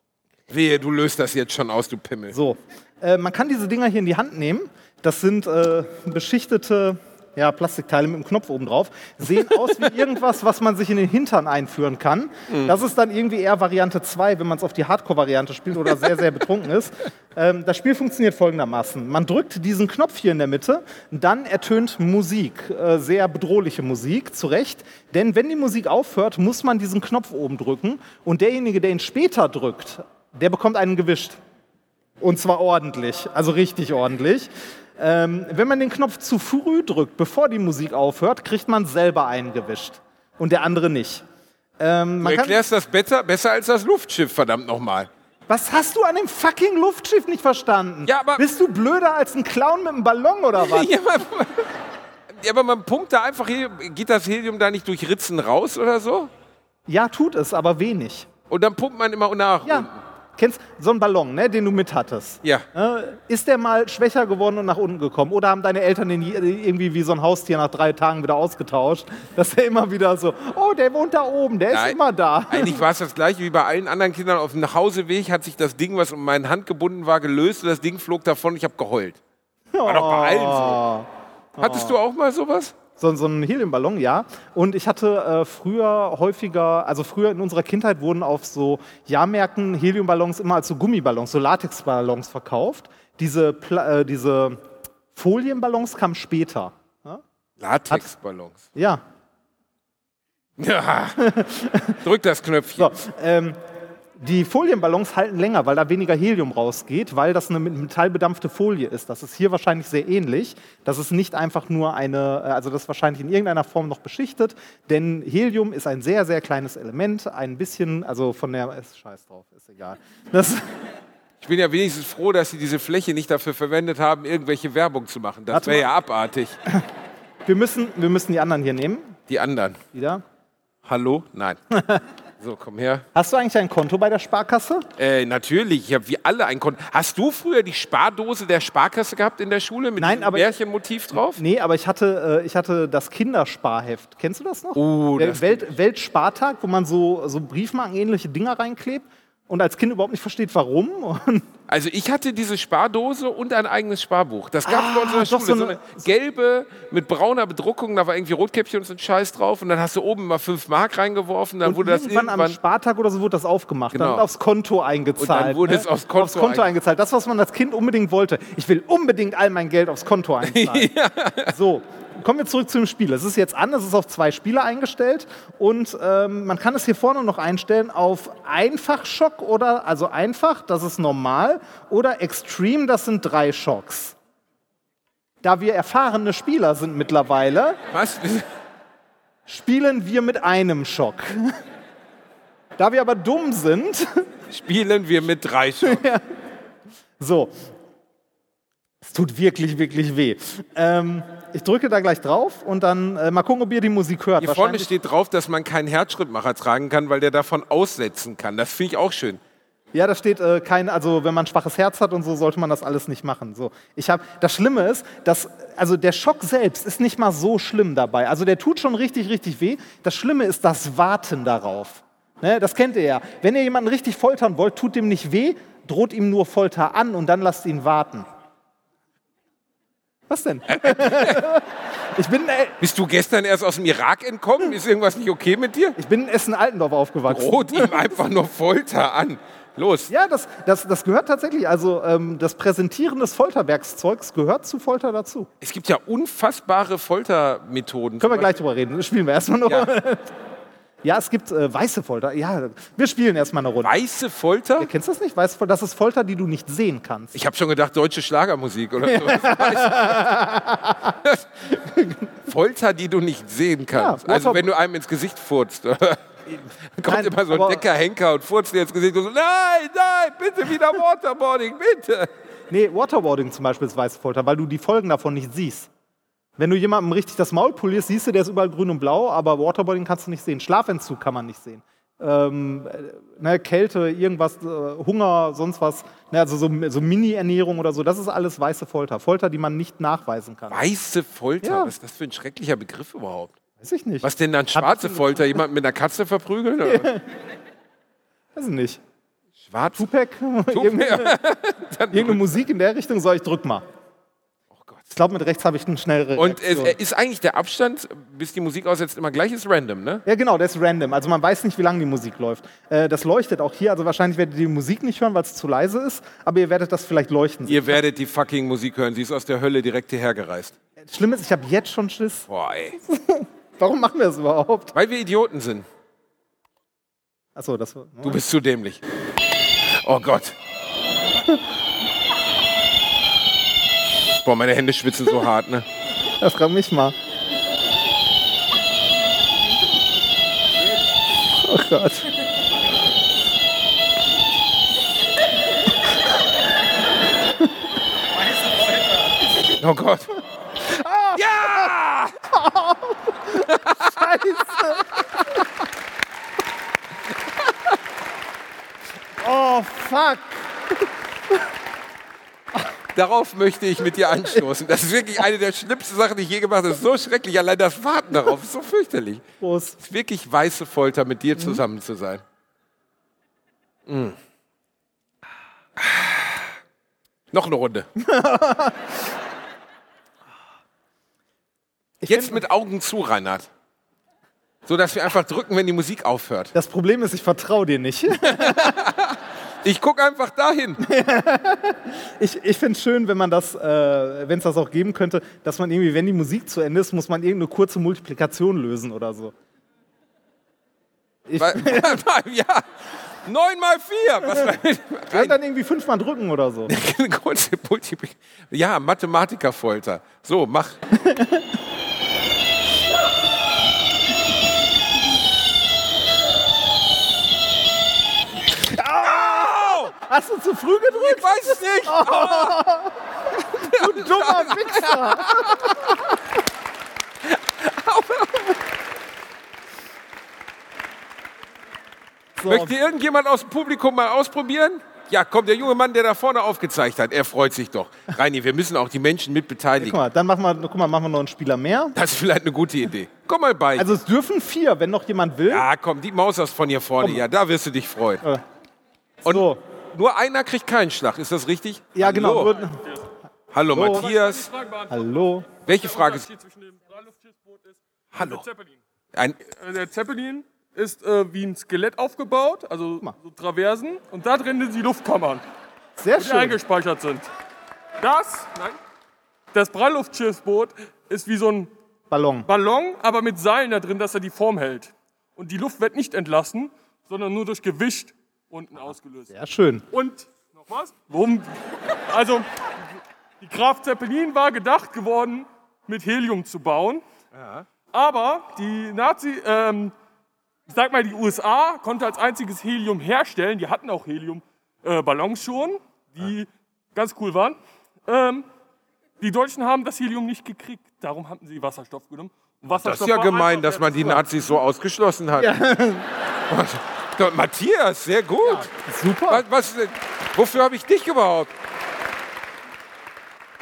Wehe, du löst das jetzt schon aus, du Pimmel. So, äh, man kann diese Dinger hier in die Hand nehmen. Das sind äh, beschichtete ja, Plastikteile mit einem Knopf oben drauf. Sehen aus wie [laughs] irgendwas, was man sich in den Hintern einführen kann. Das ist dann irgendwie eher Variante 2, wenn man es auf die Hardcore-Variante spielt oder sehr, sehr betrunken ist. [laughs] Ähm, das Spiel funktioniert folgendermaßen. Man drückt diesen Knopf hier in der Mitte, dann ertönt Musik, äh, sehr bedrohliche Musik, zu Recht. Denn wenn die Musik aufhört, muss man diesen Knopf oben drücken und derjenige, der ihn später drückt, der bekommt einen gewischt. Und zwar ordentlich, also richtig ordentlich. Ähm, wenn man den Knopf zu früh drückt, bevor die Musik aufhört, kriegt man selber einen gewischt. Und der andere nicht. Ähm, Du erklärst das besser, besser als das Luftschiff, verdammt nochmal. was hast du an dem fucking Luftschiff nicht verstanden? Ja, aber- Bist du blöder als ein Clown mit einem Ballon oder [laughs] was? Ja, aber, ja, aber man pumpt da einfach, geht das Helium da nicht durch Ritzen raus oder so? ja, tut es, aber wenig. Und dann pumpt man immer nach. Ja. unten. Kennst so einen Ballon, ne, den du mit hattest? Ja. Äh, ist der mal schwächer geworden und nach unten gekommen? Oder haben deine Eltern den irgendwie wie so ein Haustier nach drei Tagen wieder ausgetauscht? Dass er immer wieder so, oh, der wohnt da oben, der ist Nein. immer da. Eigentlich war es das gleiche wie bei allen anderen Kindern. Auf dem Nachhauseweg hat sich das Ding, was um meine Hand gebunden war, gelöst und das Ding flog davon und ich habe geheult. War doch bei allen so. Hattest du auch mal sowas? So, so ein Heliumballon, ja. Und ich hatte äh, früher häufiger, also früher in unserer Kindheit wurden auf so Jahrmärkten Heliumballons immer als so Gummiballons, so Latexballons verkauft. Diese, Pla äh, diese Folienballons kamen später. Latexballons. Ja. Ja. [laughs] Drück das Knöpfchen. So, ähm, die Folienballons halten länger, weil da weniger Helium rausgeht, weil das eine metallbedampfte Folie ist. Das ist hier wahrscheinlich sehr ähnlich. Das ist nicht einfach nur eine, äh, also das ist wahrscheinlich in irgendeiner Form noch beschichtet, denn Helium ist ein sehr, sehr kleines Element, ein bisschen, also von der, ist scheiß drauf, ist egal. Das, [laughs] Ich bin ja wenigstens froh, dass sie diese Fläche nicht dafür verwendet haben, irgendwelche Werbung zu machen. Das wäre ja abartig. [laughs] wir, müssen, wir müssen die anderen hier nehmen, Die anderen. wieder. Hallo? Nein. [laughs] So, komm her. Hast du eigentlich ein Konto bei der Sparkasse? Äh, natürlich, ich habe wie alle ein Konto. Hast du früher die Spardose der Sparkasse gehabt in der Schule mit Nein, diesem aber- Märchenmotiv drauf? Nee, aber ich hatte, äh, ich hatte das Kindersparheft. Kennst du das noch? Oh, der das- Welt, Weltspartag, wo man so, so Briefmarkenähnliche Dinger reinklebt und als Kind überhaupt nicht versteht, warum. [laughs] Also ich hatte diese Spardose und ein eigenes Sparbuch. Das gab es bei uns in der Ah, Schule. so So eine- eine gelbe mit brauner Bedruckung, da war irgendwie Rotkäppchen und so ein Scheiß drauf. Und dann hast du oben mal fünf Mark reingeworfen, dann und wurde das irgendwann, am irgendwann... Spartag oder so wurde das aufgemacht. Genau. Dann aufs Konto eingezahlt. Und dann wurde ne? es aufs Konto aufs Konto ein- eingezahlt. Das, was man als Kind unbedingt wollte. Ich will unbedingt all mein Geld aufs Konto [laughs] einzahlen. So, kommen wir zurück zu dem Spiel. Es ist jetzt an, es ist auf zwei Spieler eingestellt und ähm, man kann es hier vorne noch einstellen auf Einfachschock oder, also einfach, das ist normal, oder Extreme, das sind drei Schocks. Da wir erfahrene Spieler sind mittlerweile, Was? spielen wir mit einem Schock. Da wir aber dumm sind, Spielen wir mit drei schon. [laughs] so, es tut wirklich, wirklich weh. Ähm, ich drücke da gleich drauf und dann äh, mal gucken, ob ihr die Musik hört. Hier vorne steht drauf, dass man keinen Herzschrittmacher tragen kann, weil der davon aussetzen kann. Das finde ich auch schön. Ja, da steht äh, kein, also wenn man ein schwaches Herz hat und so, sollte man das alles nicht machen. So, ich habe, das Schlimme ist, dass, also der Schock selbst ist nicht mal so schlimm dabei. Also der tut schon richtig, richtig weh. Das Schlimme ist das Warten darauf. Ne, das kennt ihr ja. Wenn ihr jemanden richtig foltern wollt, tut dem nicht weh, droht ihm nur Folter an und dann lasst ihn warten. Was denn? [laughs] ich bin, äh, Bist du gestern erst aus dem Irak entkommen? Ist irgendwas nicht okay mit dir? ich bin in Essen-Altendorf aufgewachsen. Droht ihm einfach nur Folter an. Los. Ja, das, das, das gehört tatsächlich. Also ähm, das Präsentieren des Folterwerkszeugs gehört zu Folter dazu. Es gibt ja unfassbare Foltermethoden. Können wir gleich drüber reden. Das spielen wir erstmal noch. Ja. [laughs] Ja, es gibt äh, weiße Folter. Ja, wir spielen erstmal eine Runde. Weiße Folter? Kennst du das nicht? Weiße Folter, das ist Folter, die du nicht sehen kannst. Ich habe schon gedacht, deutsche Schlagermusik oder so. Weiß- [laughs] Folter, die du nicht sehen kannst. Ja, also wenn du einem ins Gesicht furzt. Dann kommt Nein, immer so ein dicker Henker und furzt dir ins Gesicht und so, nein, nein, bitte wieder Waterboarding, bitte. Nee, Waterboarding zum Beispiel ist weiße Folter, weil du die Folgen davon nicht siehst. Wenn du jemandem richtig das Maul polierst, siehst du, der ist überall grün und blau, aber Waterboarding kannst du nicht sehen. Schlafentzug kann man nicht sehen. Ähm, äh, ne, Kälte, irgendwas, äh, Hunger, sonst was. Ne, also so, so Mini-Ernährung oder so, das ist alles weiße Folter. Folter, die man nicht nachweisen kann. Weiße Folter, Ja. was ist das für ein schrecklicher Begriff überhaupt? Weiß ich nicht. Was denn dann schwarze [laughs] Folter? Jemand mit einer Katze verprügeln? Oder? [laughs] Weiß ich nicht. Schwarz? Tupac? [laughs] Irgendeine, Dann- irgendeine Musik in der Richtung? Soll ich drück mal. Ich glaube, mit rechts habe ich eine schnellere Und Reaktion. ist eigentlich der Abstand, bis die Musik aussetzt, immer gleich, ist random, ne? Ja, genau, der ist random. Also man weiß nicht, wie lange die Musik läuft. Äh, das leuchtet auch hier. Also wahrscheinlich werdet ihr die Musik nicht hören, weil es zu leise ist. Aber ihr werdet das vielleicht leuchten sehen. Ihr werdet die fucking Musik hören. Sie ist aus der Hölle direkt hierher gereist. Schlimm ist, ich habe jetzt schon Schiss. Boah, ey. [laughs] Warum machen wir das überhaupt? Weil wir Idioten sind. Achso, das war. Du bist zu dämlich. Oh Gott. [laughs] Boah, meine Hände schwitzen so hart, ne? [laughs] Das frag mich mal. Oh Gott. Oh Gott. Ja! Scheiße. [laughs] Oh, fuck. Darauf möchte ich mit dir anstoßen. Das ist wirklich eine der schlimmsten Sachen, die ich je gemacht habe. Das ist so schrecklich. Allein das Warten darauf ist so fürchterlich. Prost. Es ist wirklich weiße Folter, mit dir zusammen zu sein. Mm. Noch eine Runde. [laughs] Jetzt mit Augen zu, Reinhard. So dass wir einfach drücken, wenn die Musik aufhört. Das Problem ist, ich vertraue dir nicht. [laughs] Ich gucke einfach dahin. [laughs] Ich, ich finde es schön, wenn man das, äh, wenn es das auch geben könnte, dass man irgendwie, wenn die Musik zu Ende ist, muss man irgendeine kurze Multiplikation lösen oder so. Ich [laughs] ja, 9 mal 4. Was [laughs] kann dann irgendwie fünfmal drücken oder so. Ja, Mathematikerfolter. So, mach. Hast du zu früh gedrückt? Ich weiß es nicht. [laughs] Du dummer Wichser! Möchte irgendjemand aus dem Publikum mal ausprobieren? Ja, komm, der junge Mann, der da vorne aufgezeigt hat, er freut sich doch. Reini, wir müssen auch die Menschen mit Guck beteiligen. mal, dann machen wir, guck mal, machen wir noch einen Spieler mehr. Das ist vielleicht eine gute Idee. Komm mal bei. Also es dürfen vier, wenn noch jemand will. ja, komm, die Maus aus von hier vorne. Ja, da wirst du dich freuen. Äh, Und so. Nur einer kriegt keinen Schlag, ist das richtig? Ja, genau. Hallo, Nur, Hallo So. Matthias. hallo. Welche Frage ist. Hallo. der Zeppelin. Ein, Äh, Der Zeppelin ist äh, wie ein Skelett aufgebaut, also so Traversen. Und da drin sind die Luftkammern, Sehr die schön. eingespeichert sind. Das, nein, das Freiluftschiffboot ist wie so ein Ballon. Ballon, aber mit Seilen da drin, dass er die Form hält. Und die Luft wird nicht entlassen, sondern nur durch Gewicht unten ausgelöst. Sehr schön. Und noch was? Warum? Also, die Kraft Zeppelin war gedacht geworden, mit Helium zu bauen. Aber die Nazi, ähm, ich sag mal, die USA konnte als einziges Helium herstellen. Die hatten auch Helium-Ballons schon, die ganz cool waren. Ähm, die Deutschen haben das Helium nicht gekriegt. Darum haben sie Wasserstoff genommen. Und das Wasserstoff ist ja gemein, dass man die. Nazis so ausgeschlossen hat. [laughs] Doch, Matthias, sehr gut. Super. Was, was, wofür habe ich dich überhaupt?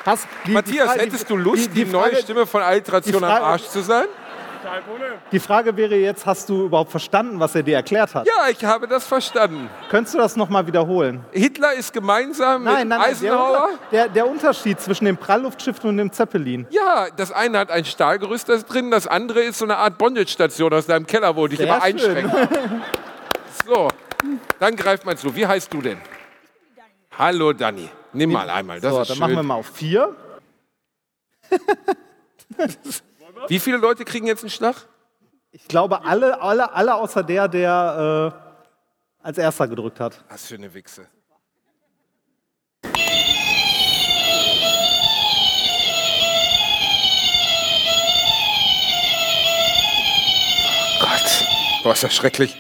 Hast, die, Matthias, Fra- hättest du Lust, die, die neue Frage- Stimme von Altration die am Frage- Arsch zu sein? Kein Problem. Die Frage wäre jetzt, hast du überhaupt verstanden, was er dir erklärt hat? Ja, ich habe das verstanden. Könntest du das nochmal wiederholen? Hitler ist gemeinsam Nein, mit nein, nein. Der, Eisenhower. Der, der Unterschied zwischen dem Prallluftschiff und dem Zeppelin. Ja, das eine hat ein Stahlgerüst da drin, das andere ist so eine Art Bondage-Station aus deinem Keller, wo dich immer schön. [laughs] So, dann greift man zu. Wie heißt du denn? Hallo Dani. Nimm mal einmal, das so, ist dann schön. machen wir mal auf vier. [laughs] Wie viele Leute kriegen jetzt einen Schlag? Ich glaube, alle, alle, alle außer der, der äh, als erster gedrückt hat. Was für eine Wichse. Oh Gott. Boah, ist das schrecklich.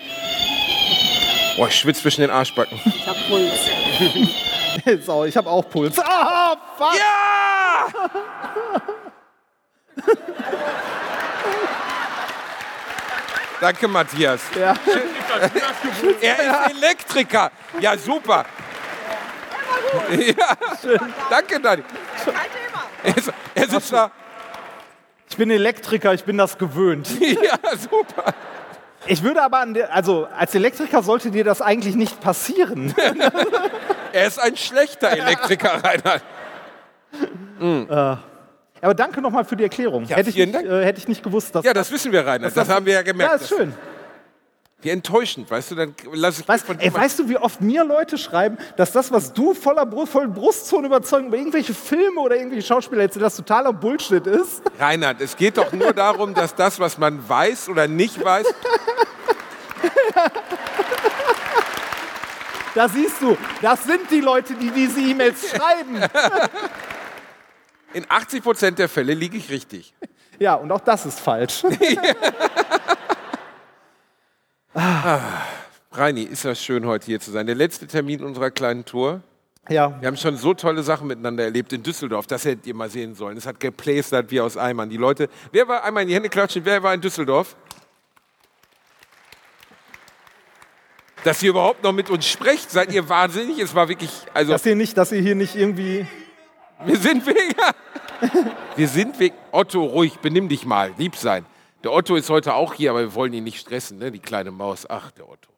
Boah, ich schwitze zwischen den Arschbacken. so, ich habe [laughs] auch Puls. Ah, fuck. Ja! Danke, Matthias. Ja. [laughs] Er ist Elektriker. Ja, super. Ja. Danke, Dani. Ist- er sitzt da. Ich bin Elektriker, ich bin das gewöhnt. [laughs] Ja, super. Ich würde aber, an der, also als Elektriker sollte dir das eigentlich nicht passieren. [laughs] Er ist ein schlechter Elektriker, [laughs] Reinhard. Aber danke nochmal für die Erklärung. Ja, hätte, ich nicht, äh, hätte ich nicht gewusst, dass Ja, das wissen wir, Reinhard. Das haben wir ja gemerkt. Ja, ist schön. Wie enttäuschend, weißt du? Dann lass ich Weißt, von ey, weißt du, wie oft mir Leute schreiben, dass das, was du voller Brust, vollen Brustton überzeugen über irgendwelche Filme oder irgendwelche Schauspieler erzählst, das totaler Bullshit ist? Reinhard, es geht doch nur darum, dass das, was man weiß oder nicht weiß, [laughs] Da siehst du, das sind die Leute, die diese E-Mails schreiben. in 80 Prozent der Fälle liege ich richtig. Ja, und auch das ist falsch. [laughs] [laughs] Reini, ist das schön, heute hier zu sein. Der letzte Termin unserer kleinen Tour. Ja, Wir haben schon so tolle Sachen miteinander erlebt in Düsseldorf. Das hättet ihr mal sehen sollen. Es hat geplästert wie aus Eimern. Die Leute, wer war einmal in die Hände klatschen? Wer war in Düsseldorf? Dass ihr überhaupt noch mit uns sprecht, seid ihr wahnsinnig. Es war wirklich, also dass ihr nicht, dass ihr hier nicht irgendwie. wir sind wegen, [laughs] wir sind wegen Otto ruhig. Benimm dich mal, lieb sein. Der Otto ist heute auch hier, aber wir wollen ihn nicht stressen, ne? Die kleine Maus. Ach, der Otto.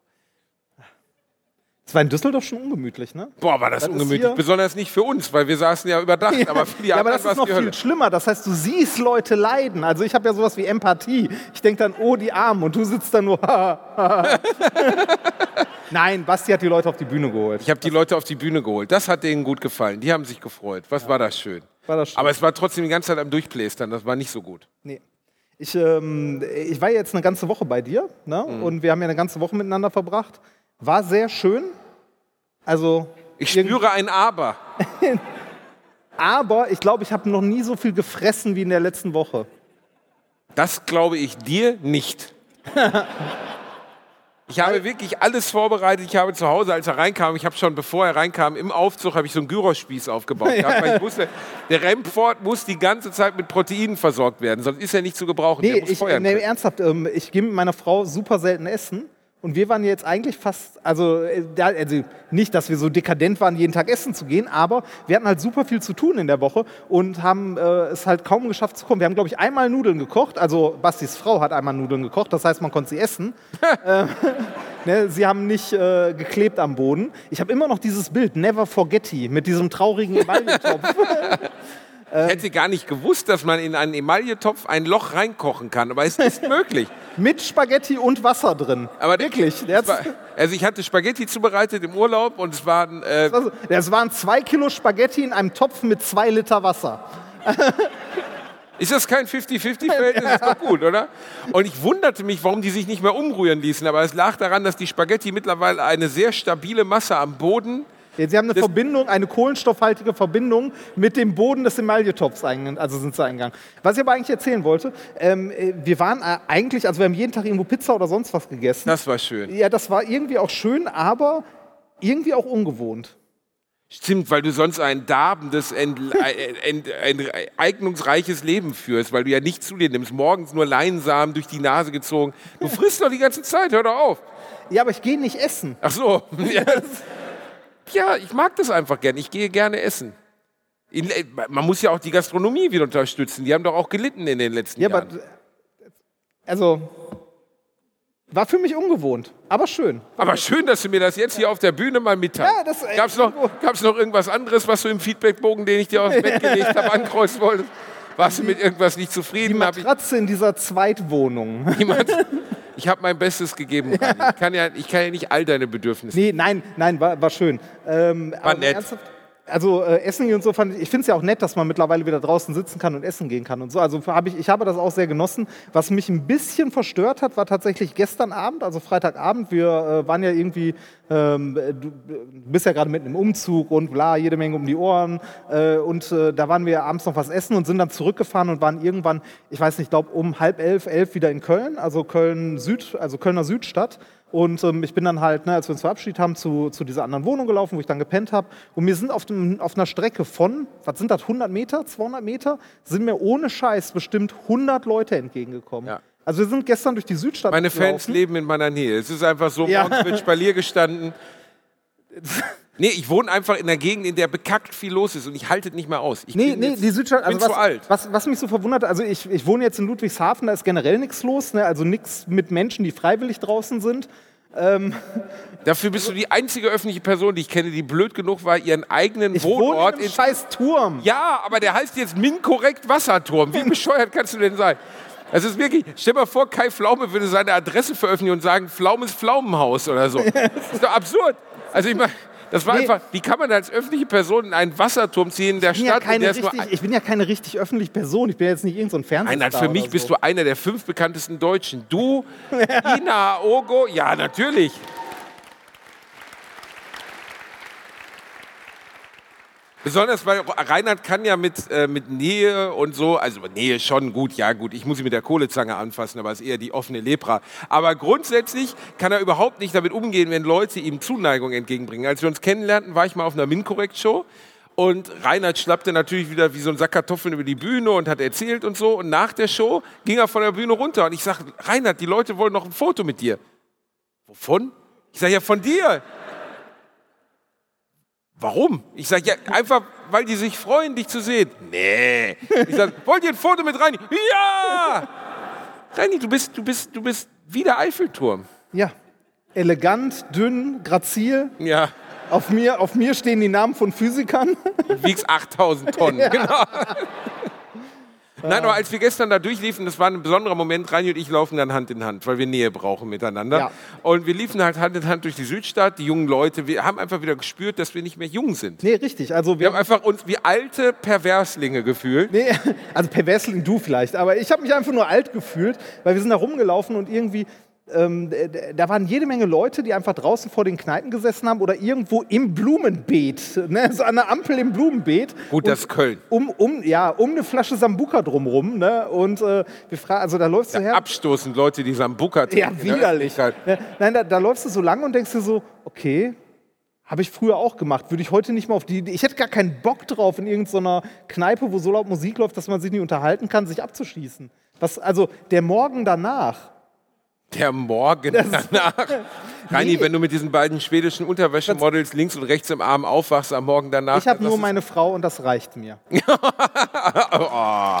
Es war in Düsseldorf schon ungemütlich, ne? Boah, war das, Das ungemütlich. Besonders nicht für uns, weil wir saßen ja überdacht. [laughs] aber für die ja, aber das ist noch die Hölle. viel schlimmer. Das heißt, du siehst Leute leiden. Also ich habe ja sowas wie Empathie. Ich denke dann, oh, die Armen. Und du sitzt dann nur. [laughs] [laughs] Nein, Basti hat die Leute auf die Bühne geholt. Ich habe die Leute auf die Bühne geholt. Das hat denen gut gefallen. Die haben sich gefreut. Was war das schön. War das schön. Aber es war trotzdem die ganze Zeit am Durchplästern. Das war nicht so gut. Nee. Ich, ähm, ich war jetzt eine ganze Woche bei dir ne? Mhm. und wir haben ja eine ganze Woche miteinander verbracht. War sehr schön. Also, Ich spüre ein Aber. [laughs] aber ich glaube, ich habe noch nie so viel gefressen wie in der letzten Woche. Das glaube ich dir nicht. [laughs] Ich habe wirklich alles vorbereitet. Ich habe zu Hause, als er reinkam, ich habe schon, bevor er reinkam, im Aufzug habe ich so einen Gyrospieß aufgebaut. [laughs] gehabt, weil ich wusste, der Remford muss die ganze Zeit mit Proteinen versorgt werden, sonst ist er nicht zu gebrauchen. Nee, ich, nee ernsthaft, ähm, ich gehe mit meiner Frau super selten essen Und wir waren jetzt eigentlich fast, also, äh, also nicht, dass wir so dekadent waren, jeden Tag essen zu gehen, aber wir hatten halt super viel zu tun in der Woche und haben äh, es halt kaum geschafft zu kommen. Wir haben, glaube ich, einmal Nudeln gekocht. Also Bastis Frau hat einmal Nudeln gekocht, das heißt, man konnte sie essen. [laughs] äh, [laughs] ne, sie haben nicht äh, geklebt am Boden. Ich habe immer noch dieses Bild, Never Forgetty, mit diesem traurigen Emaille-Topf. [laughs] Ich hätte gar nicht gewusst, dass man in einen Emailletopf ein Loch reinkochen kann, aber es ist [laughs] möglich. mit Spaghetti und Wasser drin. Aber Wirklich. Es war, also ich hatte Spaghetti zubereitet im Urlaub und es waren äh, das waren zwei Kilo Spaghetti in einem Topf mit zwei Liter Wasser. [laughs] Ist das kein 50-50-Verhältnis? Das ist doch gut, oder? Und ich wunderte mich, warum die sich nicht mehr umrühren ließen. Aber es lag daran, dass die Spaghetti mittlerweile eine sehr stabile Masse am Boden. Sie haben eine Das- Verbindung, eine kohlenstoffhaltige Verbindung mit dem Boden des Emailletopfs eingegangen, also sind sie eingegangen. Was ich aber eigentlich erzählen wollte, ähm, äh, wir waren äh, eigentlich, also wir haben jeden Tag irgendwo Pizza oder sonst was gegessen. Das war schön. ja, das war irgendwie auch schön, aber irgendwie auch ungewohnt. Stimmt, weil du sonst ein darbendes, enteignungsreiches Leben führst, weil du ja nicht zu dir nimmst. Morgens nur Leinsamen durch die Nase gezogen. Du frisst doch die ganze Zeit, hör doch auf. Ja, aber ich gehe nicht essen. Ach so. [laughs] Ja, ja, ich mag das einfach gern. Ich gehe gerne essen. In, man muss ja auch die Gastronomie wieder unterstützen. Die haben doch auch gelitten in den letzten Ja, aber Jahren. also war für mich ungewohnt, aber schön. Aber schön, dass du mir das jetzt hier auf der Bühne mal mitteilst. Ja, äh, Gab's noch, gab's noch irgendwas anderes, was du im Feedbackbogen, den ich dir aufs Bett gelegt habe, [laughs] ankreuzen wolltest? Warst du mit irgendwas nicht Die zufrieden? Ich, Matratze in dieser Zweitwohnung. niemand, [laughs] ich habe mein Bestes gegeben. Ich, kann ja, ich kann ja nicht all deine Bedürfnisse. Nee, nein, nein, war, war schön. Ähm, aber nett. ernsthaft, Also äh, Essen und so fand ich, ich finde es ja auch nett, dass man mittlerweile wieder draußen sitzen kann und essen gehen kann und so. Also hab ich, ich habe das auch sehr genossen. Was mich ein bisschen verstört hat, war tatsächlich gestern Abend, also Freitagabend. Wir äh, waren ja irgendwie, ähm, du, du bist ja gerade mitten im Umzug und bla, jede Menge um die Ohren. Äh, und äh, da waren wir abends noch was essen und sind dann zurückgefahren und waren irgendwann, ich weiß nicht, glaube um halb elf, elf wieder in Köln, also Köln Süd, also Kölner Südstadt. Und ähm, ich bin dann halt, ne, als wir uns verabschiedet haben, zu, zu dieser anderen Wohnung gelaufen, wo ich dann gepennt habe. Und mir sind auf, dem, auf einer Strecke von, was sind das, 100 Meter, 200 Meter, sind mir ohne Scheiß bestimmt 100 Leute entgegengekommen. Ja. Also wir sind gestern durch die Südstadt Meine Fans gelaufen. leben in meiner Nähe. Es ist einfach so, Ja. morgens wird Spalier gestanden. [laughs] Nee, ich wohne einfach in der Gegend, in der bekackt viel los ist und ich halte es nicht mehr aus. Ich Nee, bin nee, jetzt- die Südstadt, bin also zu was, alt. Was, was mich so verwundert, also ich, ich wohne jetzt in Ludwigshafen, da ist generell nichts los, ne? also nichts mit Menschen, die freiwillig draußen sind. [laughs] Dafür bist du die einzige öffentliche Person, die ich kenne, die blöd genug war, ihren eigenen Ich wohne Wohnort in einem in scheiß Turm. Ja, aber der heißt jetzt Minkorrekt Wasserturm. Wie [laughs] bescheuert kannst du denn sein? Das ist wirklich, stell mal vor, Kai Pflaume würde seine Adresse veröffentlichen und sagen, Pflaumes Pflaumenhaus oder so. Das [laughs] ist doch absurd. Also ich meine, das war Nee. einfach, wie kann man als öffentliche Person in einen Wasserturm ziehen in der bin, ja Stadt, in keine der richtig, ich bin ja keine richtig öffentliche Person. Ich bin jetzt nicht irgendein so Fernsehstar. nein, für mich oder bist so. du einer der fünf bekanntesten Deutschen. Du, [laughs] Ina Ogo, ja, natürlich. Besonders, weil Reinhard kann ja mit, äh, mit Nähe und so, also Nähe schon gut, ja gut, ich muss sie mit der Kohlezange anfassen, aber es ist eher die offene Lepra. Aber grundsätzlich kann er überhaupt nicht damit umgehen, wenn Leute ihm Zuneigung entgegenbringen. Als wir uns kennenlernten, war ich mal auf einer Minkorrekt-Show und Reinhard schlappte natürlich wieder wie so ein Sack Kartoffeln über die Bühne und hat erzählt und so. Und nach der Show ging er von der Bühne runter und ich sage, Reinhard, die Leute wollen noch ein Foto mit dir. Wovon? Ich sage, ja, von dir. Warum? Ich sage, ja, einfach, weil die sich freuen, dich zu sehen. Nee. Ich sage, [laughs] wollt ihr ein Foto mit Reini? Ja! Reini, du bist, du bist, du bist wie der Eiffelturm. Ja. Elegant, dünn, grazil. Ja. Auf mir, auf mir stehen die Namen von Physikern. Du wiegst [laughs] 8000 Tonnen. Genau. Nein, aber als wir gestern da durchliefen, das war ein besonderer Moment. Reini und ich laufen dann Hand in Hand, weil wir Nähe brauchen miteinander. Ja. Und wir liefen halt Hand in Hand durch die Südstadt, die jungen Leute. Wir haben einfach wieder gespürt, dass wir nicht mehr jung sind. Nee, richtig. Also Wir wir haben einfach uns wie alte Perverslinge gefühlt. Nee, [laughs] also perversling du vielleicht, aber ich habe mich einfach nur alt gefühlt, weil wir sind da rumgelaufen und irgendwie, ähm, da waren jede Menge Leute, die einfach draußen vor den Kneipen gesessen haben oder irgendwo im Blumenbeet, ne, so an der Ampel im Blumenbeet. Gut, Und das ist Köln. Um, um, ja, um eine Flasche Sambuka drumrum, ne? Und äh, wir fragen, also da läufst du her. Abstoßend Leute, die Sambuka Ja, trinken in der widerlich. Ja, Nein, da, da läufst du so lang und denkst dir so, okay, habe ich früher auch gemacht. Würde ich heute nicht mehr auf die. Ich hätte gar keinen Bock drauf, in irgendeiner Kneipe, wo so laut Musik läuft, dass man sich nicht unterhalten kann, sich abzuschießen. Was, also der Morgen danach, Der Morgen danach. [laughs] Reini, Nee. wenn du mit diesen beiden schwedischen Unterwäschemodels links und rechts im Arm aufwachst am Morgen danach. Ich habe nur meine Frau und das reicht mir. [laughs] oh.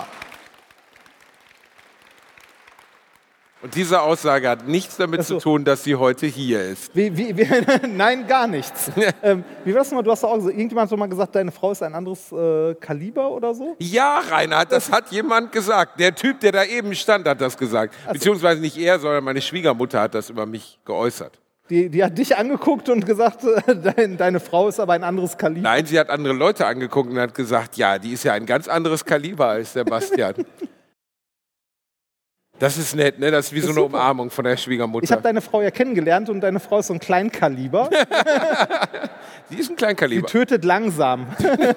Und diese Aussage hat nichts damit so. zu tun, dass sie heute hier ist. Wie, wie, wie, [laughs] nein, gar nichts. [laughs] ähm, wie war das nochmal? Du hast auch irgendjemand hat mal gesagt, deine Frau ist ein anderes äh, Kaliber oder so? Ja, Reinhard, das hat jemand gesagt. Der Typ, der da eben stand, hat das gesagt. Beziehungsweise nicht er, sondern meine Schwiegermutter hat das über mich geäußert. Die, die hat dich angeguckt und gesagt, [laughs] dein, deine Frau ist aber ein anderes Kaliber. Nein, sie hat andere Leute angeguckt und hat gesagt, ja, die ist ja ein ganz anderes Kaliber als der Bastian. Das ist nett, ne? Das ist wie so ist eine super. Umarmung von der Schwiegermutter. Ich habe deine Frau ja kennengelernt und deine Frau ist so ein Kleinkaliber. [laughs] die ist ein Kleinkaliber. tötet langsam,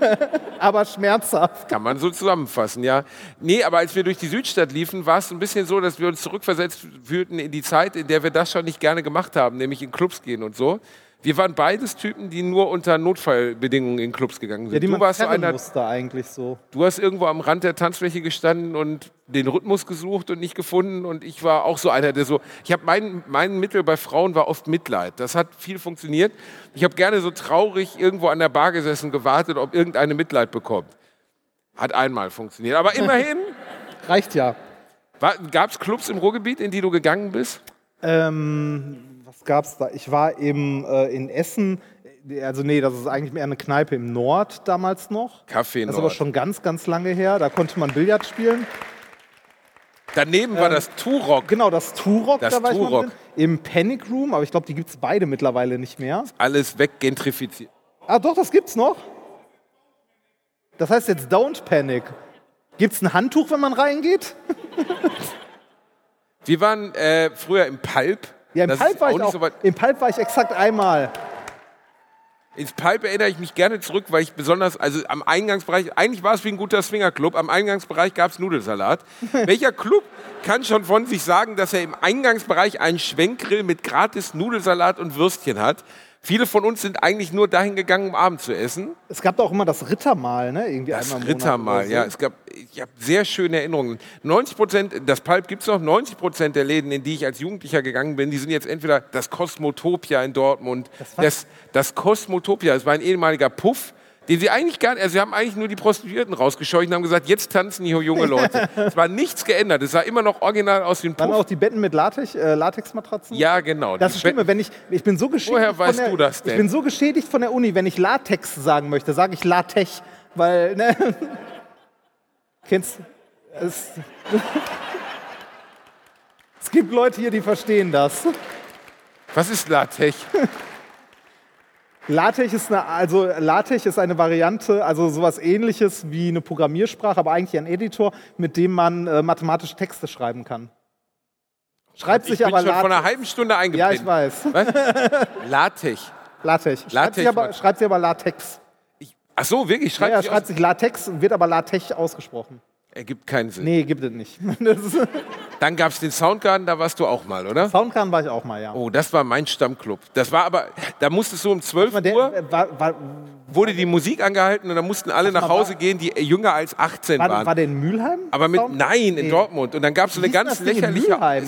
[laughs] aber schmerzhaft. Kann man so zusammenfassen, ja. Nee, aber als wir durch die Südstadt liefen, war es so ein bisschen so, dass wir uns zurückversetzt fühlten in die Zeit, in der wir das schon nicht gerne gemacht haben, nämlich in Clubs gehen und so. Wir waren beides Typen, die nur unter Notfallbedingungen in Clubs gegangen sind. Ja, die du man warst so einer, musste eigentlich so. Du hast irgendwo am Rand der Tanzfläche gestanden und den Rhythmus gesucht und nicht gefunden. Und ich war auch so einer, der so. Ich habe mein, mein Mittel bei Frauen war oft Mitleid. Das hat viel funktioniert. Ich habe gerne so traurig irgendwo an der Bar gesessen, gewartet, ob irgendeine Mitleid bekommt. Hat einmal funktioniert. Aber immerhin [laughs] Reicht ja. gab es Clubs im Ruhrgebiet, in die du gegangen bist. Ähm, was gab's da? Ich war eben äh, in Essen. Also nee, das ist eigentlich mehr eine Kneipe im Nord damals noch. Café Das ist Nord. aber schon ganz, ganz lange her. Da konnte man Billard spielen. Daneben war das Turok. Genau, das Turok, Das da war ich mal Turok. drin. Im Panic Room, aber ich glaube, die gibt es beide mittlerweile nicht mehr. Alles weggentrifiziert. Ah, doch, das gibt's noch. Das heißt jetzt Don't Panic. Gibt's ein Handtuch, wenn man reingeht? [laughs] Wir waren äh, früher im Pulp. Ja, im Das Pulp ist war ich auch. so Im Pulp war ich exakt einmal. Ins Pipe erinnere ich mich gerne zurück, weil ich besonders, also am Eingangsbereich, eigentlich war es wie ein guter Swingerclub, am Eingangsbereich gab es Nudelsalat. [laughs] Welcher Club kann schon von sich sagen, dass er im Eingangsbereich einen Schwenkgrill mit gratis Nudelsalat und Würstchen hat? Viele von uns sind eigentlich nur dahin gegangen, um Abend zu essen. Es gab auch immer das Rittermahl, ne? Irgendwie Das einmal im Rittermahl, so. ja. Es gab, ich habe sehr schöne Erinnerungen. 90 Prozent, das Pulp gibt es noch, 90 Prozent der Läden, in die ich als Jugendlicher gegangen bin, die sind jetzt entweder das Kosmotopia in Dortmund. Das, das Kosmotopia, das war ein ehemaliger Puff, den sie eigentlich gar nicht, also sie haben eigentlich nur die Prostituierten rausgescheucht und haben gesagt, jetzt tanzen hier junge Leute. [laughs] es war nichts geändert, es sah immer noch original aus wie ein Waren Puff. auch die Betten mit Latex, äh, Latexmatratzen? Ja, genau. Das ist schlimm, wenn ich, ich bin so geschädigt Woher weißt von der, du das denn? Ich bin so geschädigt von der Uni, wenn ich Latex sagen möchte, sage ich Latex, weil, ne? [laughs] Kennst es, [laughs] es gibt Leute hier, die verstehen das. Was ist LaTeX? LaTeX ist eine, also LaTeX ist eine Variante, also sowas ähnliches wie eine Programmiersprache, aber eigentlich ein Editor, mit dem man äh, mathematische Texte schreiben kann. Schreibt Ich sich bin aber schon vor einer LaTeX. halben Stunde Ja, eingeblendet. ich weiß. Was? [laughs] LaTeX. LaTeX. Schreibt, LaTeX sich aber, schreibt sich aber Latex. Ach so, wirklich? Ja, Schreibt ja, sich schreibt sich Latex, wird aber Latex ausgesprochen. Ergibt keinen Sinn. Nee, gibt es nicht. [laughs] Dann gab es den Soundgarden, da warst du auch mal, oder? Soundgarden war ich auch mal, ja. Oh, das war mein Stammclub. Das war aber, da musstest du um 12 Aber der, Uhr, äh, war, war, wurde die Musik angehalten und dann mussten alle nach Hause war- gehen, die jünger als 18 war, waren. war der in Mülheim? aber mit, Sound- nein, in Nee. Dortmund. Und dann gab es so es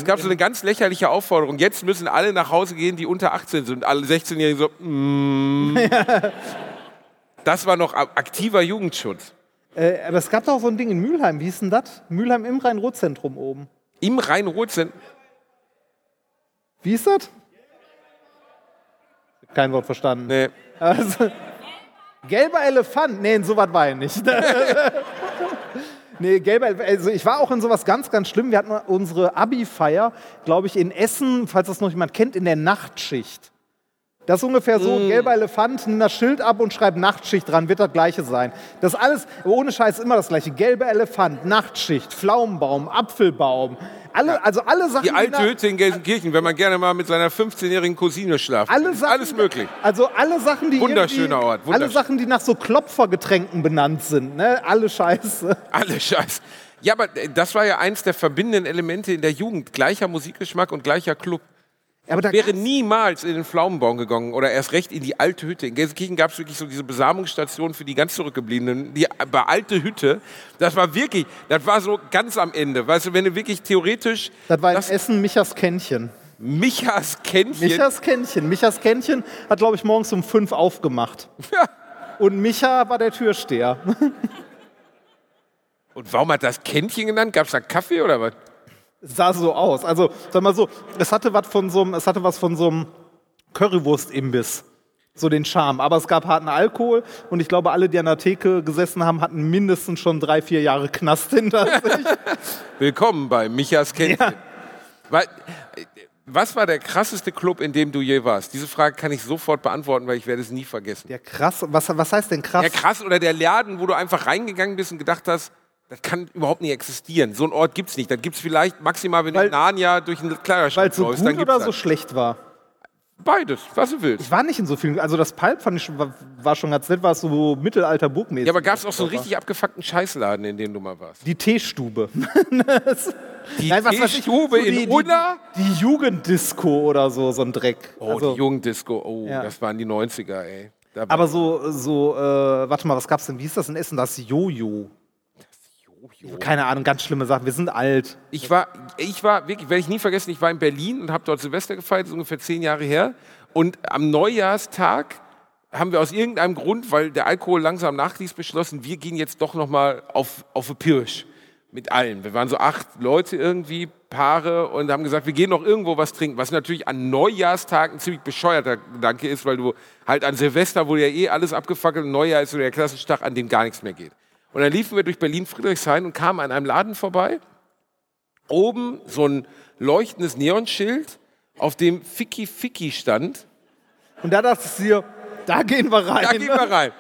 gab so eine ganz lächerliche Aufforderung. Jetzt müssen alle nach Hause gehen, die unter 18 sind. Alle 16-Jährigen so, mm. [laughs] Das war noch aktiver Jugendschutz. Äh, aber es gab doch so ein Ding in Mülheim. Wie hieß denn das? Mülheim im Rhein-Ruhr-Zentrum oben. Im Rhein-Ruhr-Zentrum. Wie hieß das? Kein Wort verstanden. Nee. Also, gelber Elefant? Nee, in sowas war ich nicht. nee, gelber Elefant. Also ich war auch in sowas ganz, ganz schlimm. Wir hatten unsere Abi-Feier, glaube ich, in Essen, falls das noch jemand kennt, in der Nachtschicht. Das ist ungefähr so, Mm. gelber Elefant, nimm das Schild ab und schreib Nachtschicht dran, wird das gleiche sein. Das alles, ohne Scheiß, immer das gleiche. Gelber Elefant, Nachtschicht, Pflaumenbaum, Apfelbaum. Alle, Also alle Sachen, Die alte Hütte in Gelsenkirchen, wenn man gerne mal mit seiner 15-jährigen Cousine schlaft. alle Sachen, Alles möglich. Also alle Sachen, die Wunderschöner Ort, Alle wunderschön. Sachen, die nach so Klopfergetränken benannt sind, ne? Alle Scheiße. [laughs] Alle Scheiß. Ja, aber äh, das war ja eins der verbindenden Elemente in der Jugend. Gleicher Musikgeschmack und gleicher Club. Aber wäre niemals in den Pflaumenbaum gegangen oder erst recht in die alte Hütte. In Gelsenkirchen gab es wirklich so diese Besamungsstation für die ganz Zurückgebliebenen. Die bei alte Hütte, das war wirklich, das war so ganz am Ende. Weißt du, wenn du wirklich theoretisch Das war in das Essen Michas Kännchen. Michas Kännchen. Michas Kännchen. Michas Kännchen hat, glaube ich, morgens um fünf aufgemacht. Ja. Und Micha war der Türsteher. [laughs] Und warum hat das Kännchen genannt? Gab es da Kaffee oder was? Es sah so aus. Also, sag mal so, es hatte was von so einem, es hatte was von so einem Currywurst-Imbiss. So den Charme. Aber es gab harten Alkohol und ich glaube, alle, die an der Theke gesessen haben, hatten mindestens schon drei, vier Jahre Knast hinter sich. [laughs] Willkommen bei Michas Kännchen. Ja. Äh, was war der krasseste Club, in dem du je warst? Diese Frage kann ich sofort beantworten, weil ich werde es nie vergessen. Ja, krass. Was, was heißt denn krass? Ja, krass. Oder der Laden, wo du einfach reingegangen bist und gedacht hast, das kann überhaupt nicht existieren. So einen Ort gibt es nicht. Das gibt es vielleicht maximal, wenn Weil- du in Narnia durch einen Weil Kleiderschrank es so läufst. gut Dann oder so das. schlecht war. Beides, was du willst. Ich war nicht in so vielen. Also das Pulp fand ich schon, war, war schon ganz nett, war es so mittelalter Burgmäßig. Ja, aber gab es auch so einen richtig abgefuckten Scheißladen, in dem du mal warst? Die Teestube. [laughs] Die Nein, was weiß ich, Teestube so die- in die- Unna? Die Jugenddisco oder so, so ein Dreck. Oh, also, die Jugenddisco. Oh, Ja. das waren die 90er, ey. Da war aber so, so äh, warte mal, was gab's denn? Wie hieß das in Essen? Das Jojo. Keine Ahnung, ganz schlimme Sachen. Wir sind alt. Ich war, ich war wirklich, werde ich nie vergessen, ich war in Berlin und habe dort Silvester gefeiert, das ist ungefähr zehn Jahre her. Und am Neujahrstag haben wir aus irgendeinem Grund, weil der Alkohol langsam nachließ, beschlossen, wir gehen jetzt doch noch mal auf, auf eine Pirsch mit allen. Wir waren so acht Leute irgendwie, Paare, und haben gesagt, wir gehen noch irgendwo was trinken. Was natürlich an Neujahrstag ein ziemlich bescheuerter Gedanke ist, weil du halt an Silvester wurde ja eh alles abgefackelt und Neujahr ist so der klassische Tag, an dem gar nichts mehr geht. Und dann liefen wir durch Berlin-Friedrichshain und kamen an einem Laden vorbei oben so ein leuchtendes Neonschild, auf dem Ficky Ficky stand. Und da dachte ich dir, da gehen wir rein. Da gehen wir rein.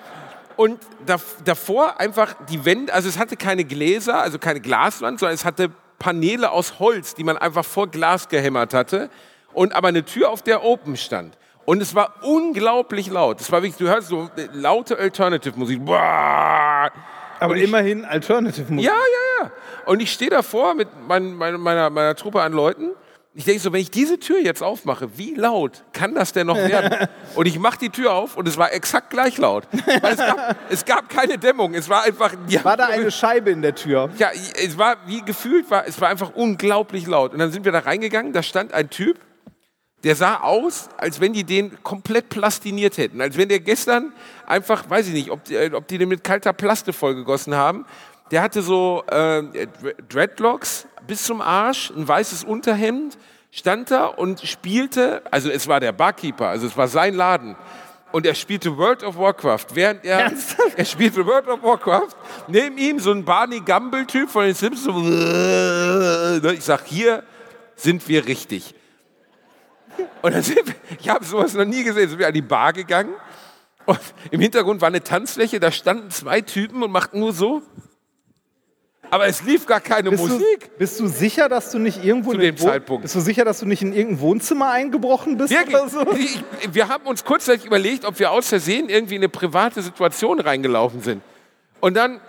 Und da, davor einfach die Wände, also es hatte keine Gläser, also keine Glaswand, sondern es hatte Paneele aus Holz, die man einfach vor Glas gehämmert hatte. Und aber eine Tür, auf der Open stand. Und es war unglaublich laut. Es war wirklich, du hörst so äh, laute Alternative-Musik. Aber ich- immerhin Alternative Musik. Ja, ja, ja. Und ich stehe davor mit mein, mein, meiner, meiner Truppe an Leuten. Ich denke so, wenn ich diese Tür jetzt aufmache, wie laut kann das denn noch werden? [laughs] Und ich mache die Tür auf und es war exakt gleich laut. Es, gab, [laughs] es gab keine Dämmung. Es war einfach. die War da eine Scheibe in der Tür? ja, es war wie gefühlt, war, es war einfach unglaublich laut. Und dann sind wir da reingegangen, da stand ein Typ, der sah aus, als wenn die den komplett plastiniert hätten. Als wenn der gestern einfach, weiß ich nicht, ob die, äh, ob die den mit kalter Plaste vollgegossen haben. Der hatte so äh, Dreadlocks bis zum Arsch, ein weißes Unterhemd, stand da und spielte, also es war der Barkeeper, also es war sein Laden. Und er spielte World of Warcraft, während er, Ernsthaft? er spielte World of Warcraft. Neben ihm so ein Barney Gumble-Typ von den Simpsons. So, [laughs] ne, ich sag, hier sind wir richtig. Und dann sind wir, ich habe sowas noch nie gesehen, sind wir an die Bar gegangen. Und im Hintergrund war eine Tanzfläche, da standen zwei Typen und machten nur so. Aber es lief gar keine Bist Musik. du, bist du sicher, dass du nicht irgendwo Zu in dem Zeitpunkt. Bist du sicher, dass du nicht in irgendein Wohnzimmer eingebrochen bist Wirklich. oder so? Ich, wir haben uns kurzzeitig überlegt, ob wir aus Versehen irgendwie in eine private Situation reingelaufen sind. Und dann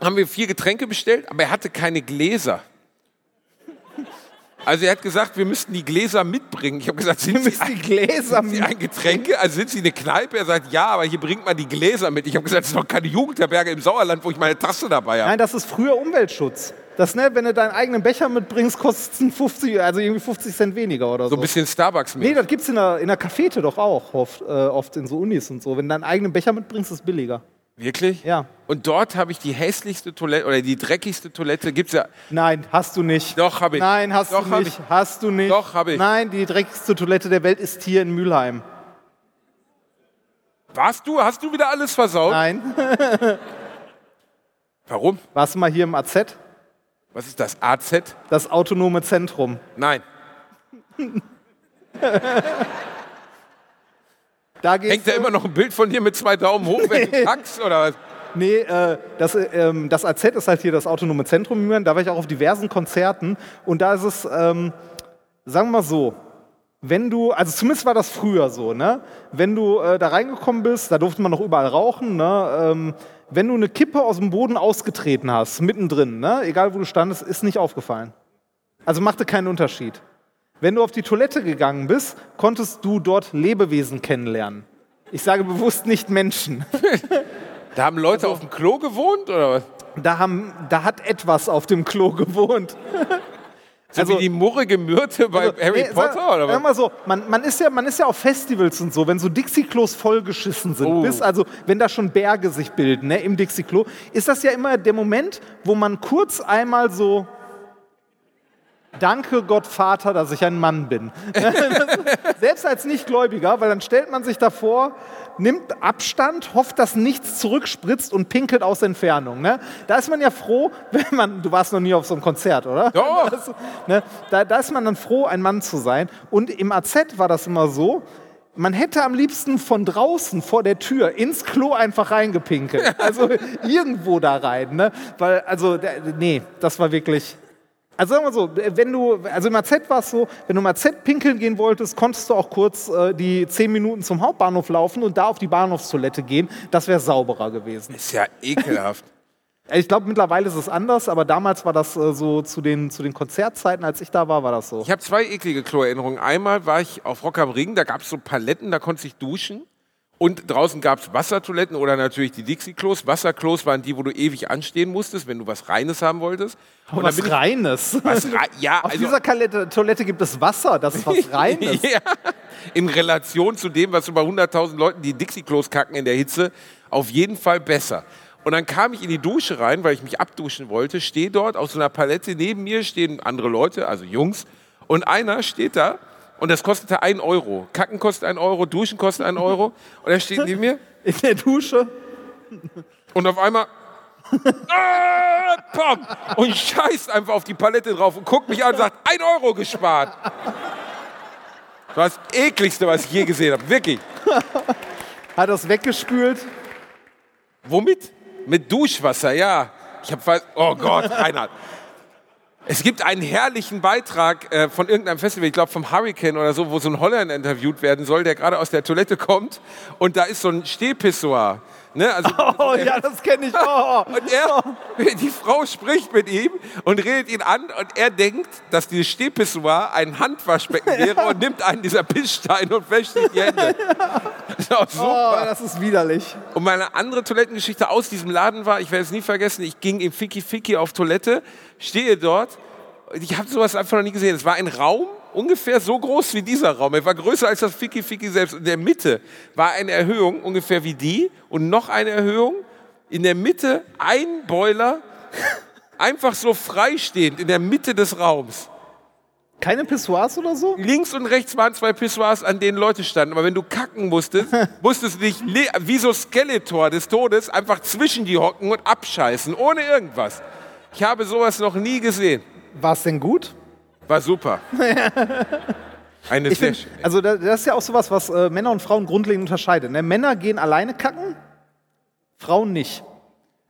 haben wir vier Getränke bestellt, aber er hatte keine Gläser. Also er hat gesagt, wir müssten die Gläser mitbringen. Ich habe gesagt, sind Sie, Gläser sind Sie ein Getränke? Also sind Sie eine Kneipe? Er sagt, ja, aber hier bringt man die Gläser mit. Ich habe gesagt, das ist doch keine Jugendherberge im Sauerland, wo ich meine Tasse dabei habe. Nein, das ist früher Umweltschutz. Das, ne, wenn du deinen eigenen Becher mitbringst, kostet es 50, also irgendwie 50 Cent weniger oder so. So ein bisschen Starbucks mit. nee, das gibt's in der, in der Cafete doch auch oft, äh, oft in so Unis und so. Wenn du deinen eigenen Becher mitbringst, ist es billiger. Wirklich? Ja. Und dort habe ich die hässlichste Toilette oder die dreckigste Toilette. Gibt's ja. Nein, hast du nicht. Doch, hab ich. Nein, hast Doch, du nicht. ich. Hast du nicht. Doch, hab ich. Nein, die dreckigste Toilette der Welt ist hier in Mülheim. Warst du? Hast du wieder alles versaut? Nein. [laughs] Warum? Warst du mal hier im AZ? Was ist das? AZ? Das autonome Zentrum. Nein. [laughs] Da geht's Hängt da immer noch ein Bild von dir mit zwei Daumen hoch, wenn du [laughs] kackst oder was? Nee, äh, das, äh, ähm, das AZ ist halt hier das autonome Zentrum. Mülheim. Da war ich auch auf diversen Konzerten. Und da ist es, ähm, sagen wir mal so, wenn du, also zumindest war das früher so, ne? Wenn du äh, da reingekommen bist, da durfte man noch überall rauchen, ne? Ähm, wenn du eine Kippe aus dem Boden ausgetreten hast, mittendrin, ne? egal wo du standest, ist nicht aufgefallen. Also machte keinen Unterschied. Wenn du auf die Toilette gegangen bist, konntest du dort Lebewesen kennenlernen. Ich sage bewusst nicht Menschen. [laughs] Da haben Leute auf dem Klo gewohnt oder was? Da, haben, da hat etwas auf dem Klo gewohnt. [laughs] So Also- wie die murrige Myrte bei Also, Harry nee, Potter sag, oder sag was? mal so, man, man, ist ja, man ist ja auf Festivals und so, wenn so Dixie-Klos vollgeschissen sind, Oh. bis, also wenn da schon Berge sich bilden ne, im Dixie-Klo, ist das ja immer der Moment, wo man kurz einmal so Danke Gott Vater, dass ich ein Mann bin. [laughs] [laughs] Selbst als Nichtgläubiger, weil dann stellt man sich davor, nimmt Abstand, hofft, dass nichts zurückspritzt und pinkelt aus Entfernung. Ne? Da ist man ja froh, [laughs] wenn man, du warst noch nie auf so einem Konzert, oder? Doch. Das, ne, da, da ist man dann froh, ein Mann zu sein. Und im AZ war das immer so, man hätte am liebsten von draußen vor der Tür ins Klo einfach reingepinkelt. Also irgendwo da rein. Ne? Weil, also, nee, das war wirklich. Also sagen wir so, wenn du, also im AZ war es so, wenn du im AZ pinkeln gehen wolltest, konntest du auch kurz äh, die zehn Minuten zum Hauptbahnhof laufen und da auf die Bahnhofstoilette gehen. Das wäre sauberer gewesen. Ist ja ekelhaft. [laughs] Ich glaube, mittlerweile ist es anders, aber damals war das äh, so zu den, zu den Konzertzeiten, als ich da war, war das so. Ich habe zwei eklige Kloerinnerungen. Einmal war ich auf Rock am Ring, da gab es so Paletten, da konnte ich duschen. Und draußen gab es Wassertoiletten oder natürlich die Dixie-Klos. Wasserklos waren die, wo du ewig anstehen musstest, wenn du was Reines haben wolltest. Und was ich- Reines. was rei- ja, Auf also dieser Kalette, Toilette gibt es Wasser, das ist was [laughs] Reines. ja, in Relation zu dem, was so bei 100.000 Leuten, die Dixie-Klos kacken in der Hitze, auf jeden Fall besser. Und dann kam ich in die Dusche rein, weil ich mich abduschen wollte, stehe dort auf so einer Palette, neben mir stehen andere Leute, also Jungs, und einer steht da und das kostete 1 Euro. Kacken kostet 1 Euro, Duschen kostet 1 Euro und er steht neben mir [laughs] In der Dusche. und auf einmal [laughs] ah, und scheißt einfach auf die Palette drauf und guckt mich an und sagt, 1 Euro gespart. Das war das ekligste, was ich je gesehen habe. Wirklich. [laughs] Hat das weggespült. Womit? Mit Duschwasser, ja. Ich habe fast. Oh Gott, Reinhard. Es gibt einen herrlichen Beitrag äh, von irgendeinem Festival, ich glaube vom Hurricane oder so, wo so ein Holländer interviewt werden soll, der gerade aus der Toilette kommt und da ist so ein Stehpissoir. Ne? Also, [laughs] Oh ja, das kenne ich. Oh. [laughs] und er, die Frau spricht mit ihm und redet ihn an und er denkt, dass dieses Stehpissoir ein Handwaschbecken [laughs] wäre und nimmt einen dieser Pisssteine und wäscht sich die Hände. Das ist auch oh, super. das ist widerlich. Und meine andere Toilettengeschichte aus diesem Laden war, ich werde es nie vergessen, ich ging im Ficky Ficky auf Toilette, stehe dort, ich habe sowas einfach noch nie gesehen. Es war ein Raum, ungefähr so groß wie dieser Raum. Er war größer als das Ficky Ficky selbst. In der Mitte war eine Erhöhung, ungefähr wie die, und noch eine Erhöhung. In der Mitte ein Boiler, [laughs] einfach so freistehend in der Mitte des Raums. Keine Pissoirs oder so? Links und rechts waren zwei Pissoirs, an denen Leute standen. Aber wenn du kacken musstest, [laughs] musstest du dich wie so Skeletor des Todes einfach zwischen die hocken und abscheißen, ohne irgendwas. Ich habe sowas noch nie gesehen. War es denn gut? War super. [laughs] Eine Ich sehr find, schöne. also da- das ist ja auch sowas, was äh, Männer und Frauen grundlegend unterscheidet. Ne? Männer gehen alleine kacken, Frauen nicht.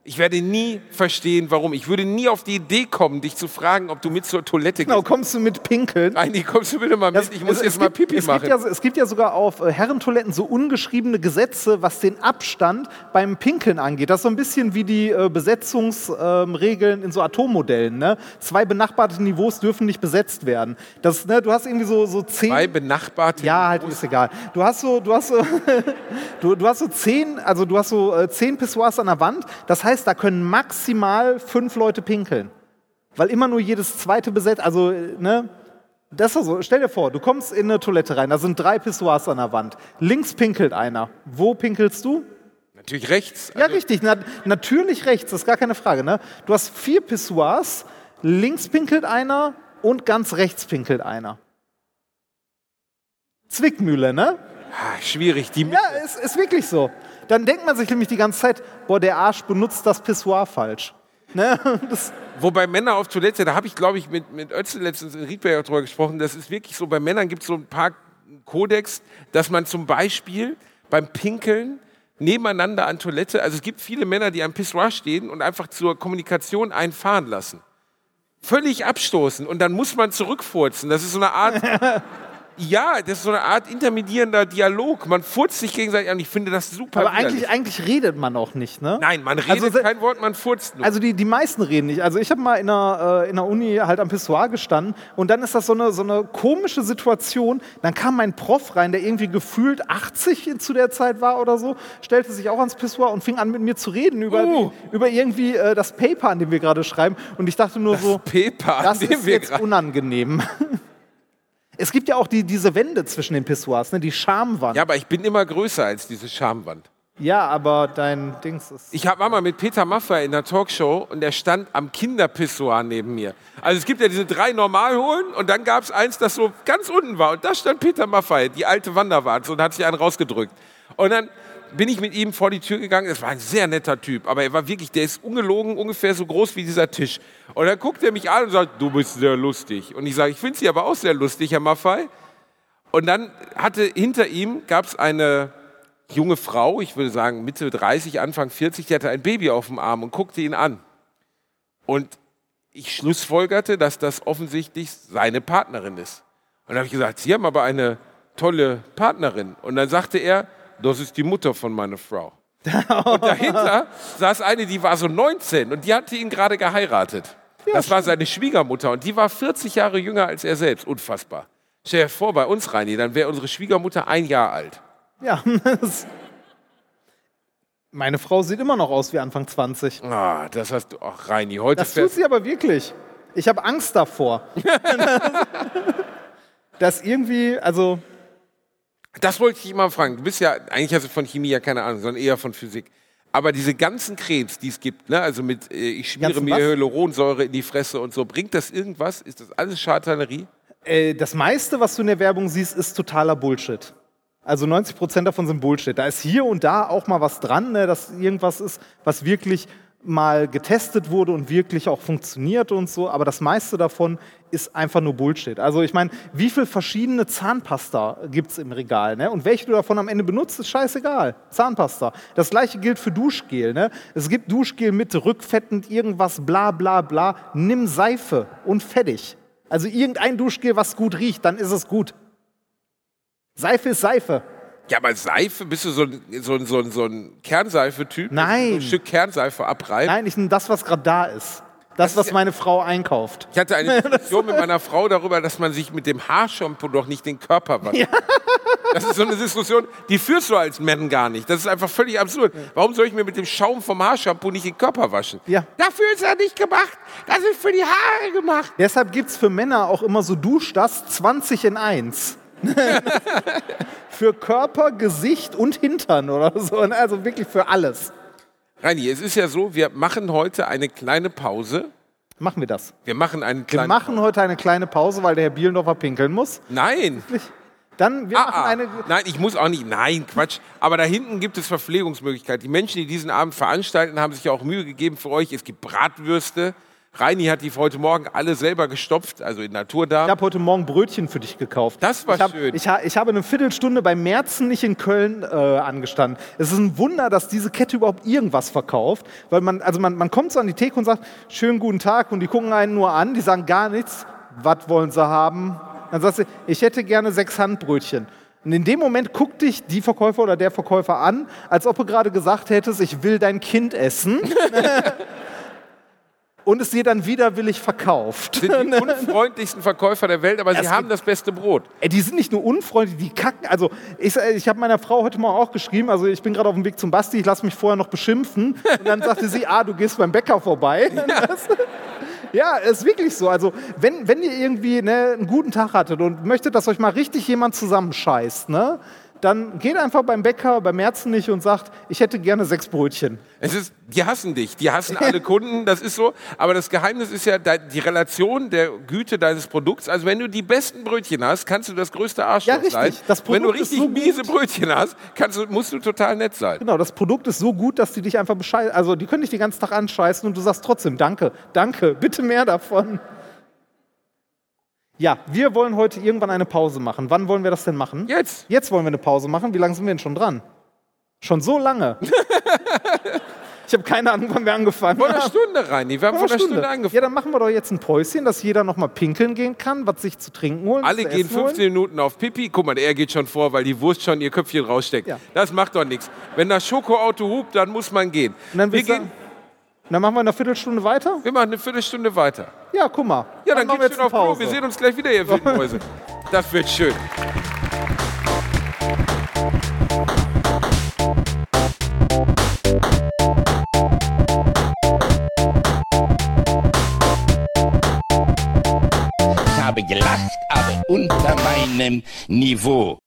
Ich werde nie verstehen, warum. Ich würde nie auf die Idee kommen, dich zu fragen, ob du mit zur Toilette Genau, gehst. kommst du mit pinkeln? Reini, kommst du bitte mal mit? Ich muss es, jetzt es mal gibt, Pipi es machen. Gibt ja, es gibt ja sogar auf äh, Herrentoiletten so ungeschriebene Gesetze, was den Abstand beim Pinkeln angeht. Das ist so ein bisschen wie die äh, Besetzungsregeln in so Atommodellen. Ne? Zwei benachbarte Niveaus dürfen nicht besetzt werden. Das, ne, du hast irgendwie so, so zehn. Zwei benachbarte. Ja, halt ist egal. Du hast so, du hast so, [laughs] du, du hast so zehn, also du hast so äh, zehn Pissoirs an der Wand. Das heißt, da können maximal fünf Leute pinkeln, weil immer nur jedes zweite besetzt. Also äh, ne, das ist so. Stell dir vor, du kommst in eine Toilette rein. Da sind drei Pissoirs an der Wand. Links pinkelt einer. Wo pinkelst du? Natürlich rechts. Ja, richtig. Na, natürlich rechts. Das ist gar keine Frage. Ne? Du hast vier Pissoirs. Links pinkelt einer und ganz rechts pinkelt einer. Zwickmühle, ne? Schwierig. Die Ja, ist, ist wirklich so. Dann denkt man sich nämlich die ganze Zeit, boah, der Arsch benutzt das Pissoir falsch. Ne? [laughs] Das, Wobei Männer auf Toilette, da habe ich, glaube ich, mit, mit Ötzel letztens in Riedberg drüber gesprochen, das ist wirklich so, bei Männern gibt es so ein paar Kodex, dass man zum Beispiel beim Pinkeln nebeneinander an Toilette, also es gibt viele Männer, die am Pissoir stehen und einfach zur Kommunikation einfahren lassen. Völlig abstoßen und dann muss man zurückfurzen. Das ist so eine Art [laughs] Ja, das ist so eine Art intermedierender Dialog. Man furzt sich gegenseitig an. Ich finde das super. Aber eigentlich, eigentlich redet man auch nicht, ne? Nein, man redet Also kein Wort, man furzt nur. Also die, die meisten reden nicht. Also ich habe mal in der, äh, in der Uni halt am Pissoir gestanden und dann ist das so eine, so eine komische Situation. Dann kam mein Prof rein, der irgendwie gefühlt 80 zu der Zeit war oder so, stellte sich auch ans Pissoir und fing an mit mir zu reden über, Oh. über irgendwie äh, das Paper, an dem wir gerade schreiben. Und ich dachte nur so, Paper, das ist jetzt unangenehm. [laughs] Es gibt ja auch die, diese Wände zwischen den Pissoirs, ne? die Schamwand. ja, aber ich bin immer größer als diese Schamwand. Ja, aber dein Dings ist. Ich hab- war mal mit Peter Maffay in der Talkshow und der stand am Kinderpissoir neben mir. Also es gibt ja diese drei Normalholen und dann gab es eins, das so ganz unten war. Und da stand Peter Maffay, die alte Wanderwart, und hat sich einen rausgedrückt. Und dann bin ich mit ihm vor die Tür gegangen. Es war ein sehr netter Typ, aber er war wirklich, der ist ungelogen ungefähr so groß wie dieser Tisch. Und dann guckt er mich an und sagt, du bist sehr lustig. Und ich sage, ich finde Sie aber auch sehr lustig, Herr Maffay. Und dann hatte hinter ihm gab es eine junge Frau, ich würde sagen Mitte 30, Anfang 40, die hatte ein Baby auf dem Arm und guckte ihn an. Und ich schlussfolgerte, dass das offensichtlich seine Partnerin ist. Und dann habe ich gesagt, Sie haben aber eine tolle Partnerin. Und dann sagte er, das ist die Mutter von meiner Frau. [laughs] Und dahinter saß eine, die war so 19 und die hatte ihn gerade geheiratet. das war seine Schwiegermutter und die war 40 Jahre jünger als er selbst. Unfassbar. Stell dir vor, bei uns, Reini, dann wäre unsere Schwiegermutter ein Jahr alt. Ja. [laughs] Meine Frau sieht immer noch aus wie Anfang 20. Ah, das hast du. Ach, Reini, heute Das tut sie aber wirklich. Ich habe Angst davor. [laughs] dass irgendwie, also, Das wollte ich dich mal fragen. Du bist ja, eigentlich hast du von Chemie ja keine Ahnung, sondern eher von Physik. Aber diese ganzen Krebs, die es gibt, ne, also mit, äh, ich schmiere mir was? Hyaluronsäure in die Fresse und so, bringt das irgendwas? Ist das alles Scharlatanerie? äh, das meiste, was du in der Werbung siehst, ist totaler Bullshit. Also 90 Prozent davon sind Bullshit. Da ist hier und da auch mal was dran, ne, dass irgendwas ist, was wirklich mal getestet wurde und wirklich auch funktioniert und so. Aber das meiste davon ist einfach nur Bullshit. Also ich meine, wie viele verschiedene Zahnpasta gibt es im Regal? Ne? Und welche du davon am Ende benutzt, ist scheißegal. Zahnpasta. Das gleiche gilt für Duschgel. Ne? Es gibt Duschgel mit rückfettend irgendwas, bla bla bla. Nimm Seife und fertig. Also irgendein Duschgel, was gut riecht, dann ist es gut. Seife ist Seife. Ja, aber Seife, bist du so ein, so ein, so ein, so ein Kernseife-Typ? Nein. So ein Stück Kernseife abreibt? Nein, ich nehme das, was gerade da ist. Das, was meine Frau einkauft. Ich hatte eine [laughs] Diskussion mit meiner Frau darüber, dass man sich mit dem Haarshampoo doch nicht den Körper wascht. Das ist so eine Diskussion, die führst du als Mann gar nicht. Das ist einfach völlig absurd. Warum soll ich mir mit dem Schaum vom Haarshampoo nicht den Körper waschen? Ja. Dafür ist er nicht gemacht. Das ist für die Haare gemacht. Deshalb gibt es für Männer auch immer so Duschdas 20 in 1. [laughs] für Körper, Gesicht und Hintern oder so. Also wirklich für alles. Reini, es ist ja so, wir machen heute eine kleine Pause. Machen wir das. Wir machen einen Wir kleinen machen heute eine kleine Pause, weil der Herr Bielendorfer pinkeln muss. Nein. [laughs] Dann, wir Ah, machen ah. eine. Nein, ich muss auch nicht. Nein, Quatsch. Aber da hinten gibt es Verpflegungsmöglichkeiten. Die Menschen, die diesen Abend veranstalten, haben sich ja auch Mühe gegeben für euch. Es gibt Bratwürste. Reini hat die heute Morgen alle selber gestopft, also in Ich Naturdarm. habe heute Morgen Brötchen für dich gekauft. Das war ich hab, schön. Ich, ha, ich habe eine Viertelstunde bei Merzen nicht in Köln äh, angestanden. Es ist ein Wunder, dass diese Kette überhaupt irgendwas verkauft. Weil man, also man, man kommt so an die Theke und sagt, schönen guten Tag und die gucken einen nur an, die sagen gar nichts. Was wollen sie haben? Dann sagst du, ich hätte gerne sechs Handbrötchen. Und in dem Moment guckt dich die Verkäufer oder der Verkäufer an, als ob du gerade gesagt hättest, ich will dein Kind essen. [laughs] [laughs] und es dir dann widerwillig verkauft. sind die [laughs] unfreundlichsten Verkäufer der Welt, aber sie Es haben das beste Brot. Ey, die sind nicht nur unfreundlich, die kacken. Also ich, ich habe meiner Frau heute Morgen auch geschrieben, also ich bin gerade auf dem Weg zum Basti, ich lasse mich vorher noch beschimpfen. Und dann sagte sie, ah, du gehst beim Bäcker vorbei. [laughs] Das, ja, ist wirklich so. Also wenn, wenn ihr irgendwie ne, einen guten Tag hattet und möchtet, dass euch mal richtig jemand zusammenscheißt, ne, dann geht einfach beim Bäcker, beim Merzen nicht und sagt, ich hätte gerne sechs Brötchen. Es ist, die hassen dich, die hassen alle Kunden, das ist so. Aber das Geheimnis ist ja die Relation der Güte deines Produkts. Also wenn du die besten Brötchen hast, kannst du das größte Arschloch Ja, sein. Wenn du richtig so gut. miese Brötchen hast, kannst du, musst du total nett sein. Genau, das Produkt ist so gut, dass die dich einfach bescheißen. Also die können dich den ganzen Tag anscheißen und du sagst trotzdem, danke, danke, bitte mehr davon. Ja, wir wollen heute irgendwann eine Pause machen. Wann wollen wir das denn machen? Jetzt. Jetzt wollen wir eine Pause machen. Wie lange sind wir denn schon dran? Schon so lange. [laughs] Ich habe keine Ahnung, wann wir angefangen Vor einer haben. Stunde, Reini. Wir haben vor einer Stunde, angefangen. Ja, dann machen wir doch jetzt ein Päuschen, dass jeder noch mal pinkeln gehen kann, was sich zu trinken holen. Alle gehen essen holen. 15 Minuten auf Pipi. Guck mal, er geht schon vor, weil die Wurst schon ihr Köpfchen raussteckt. Ja. Das macht doch nichts. Wenn das Schokoauto hupt, dann muss man gehen. Und dann, wir, gehen dann machen wir in einer Viertelstunde weiter? wir machen eine Viertelstunde weiter. Ja, guck mal. Ja, dann, wir geht's schön auf Klo. Wir sehen uns gleich wieder, ihr wilden [laughs] Mäuse. Das wird schön. Ich habe gelacht, aber unter meinem Niveau.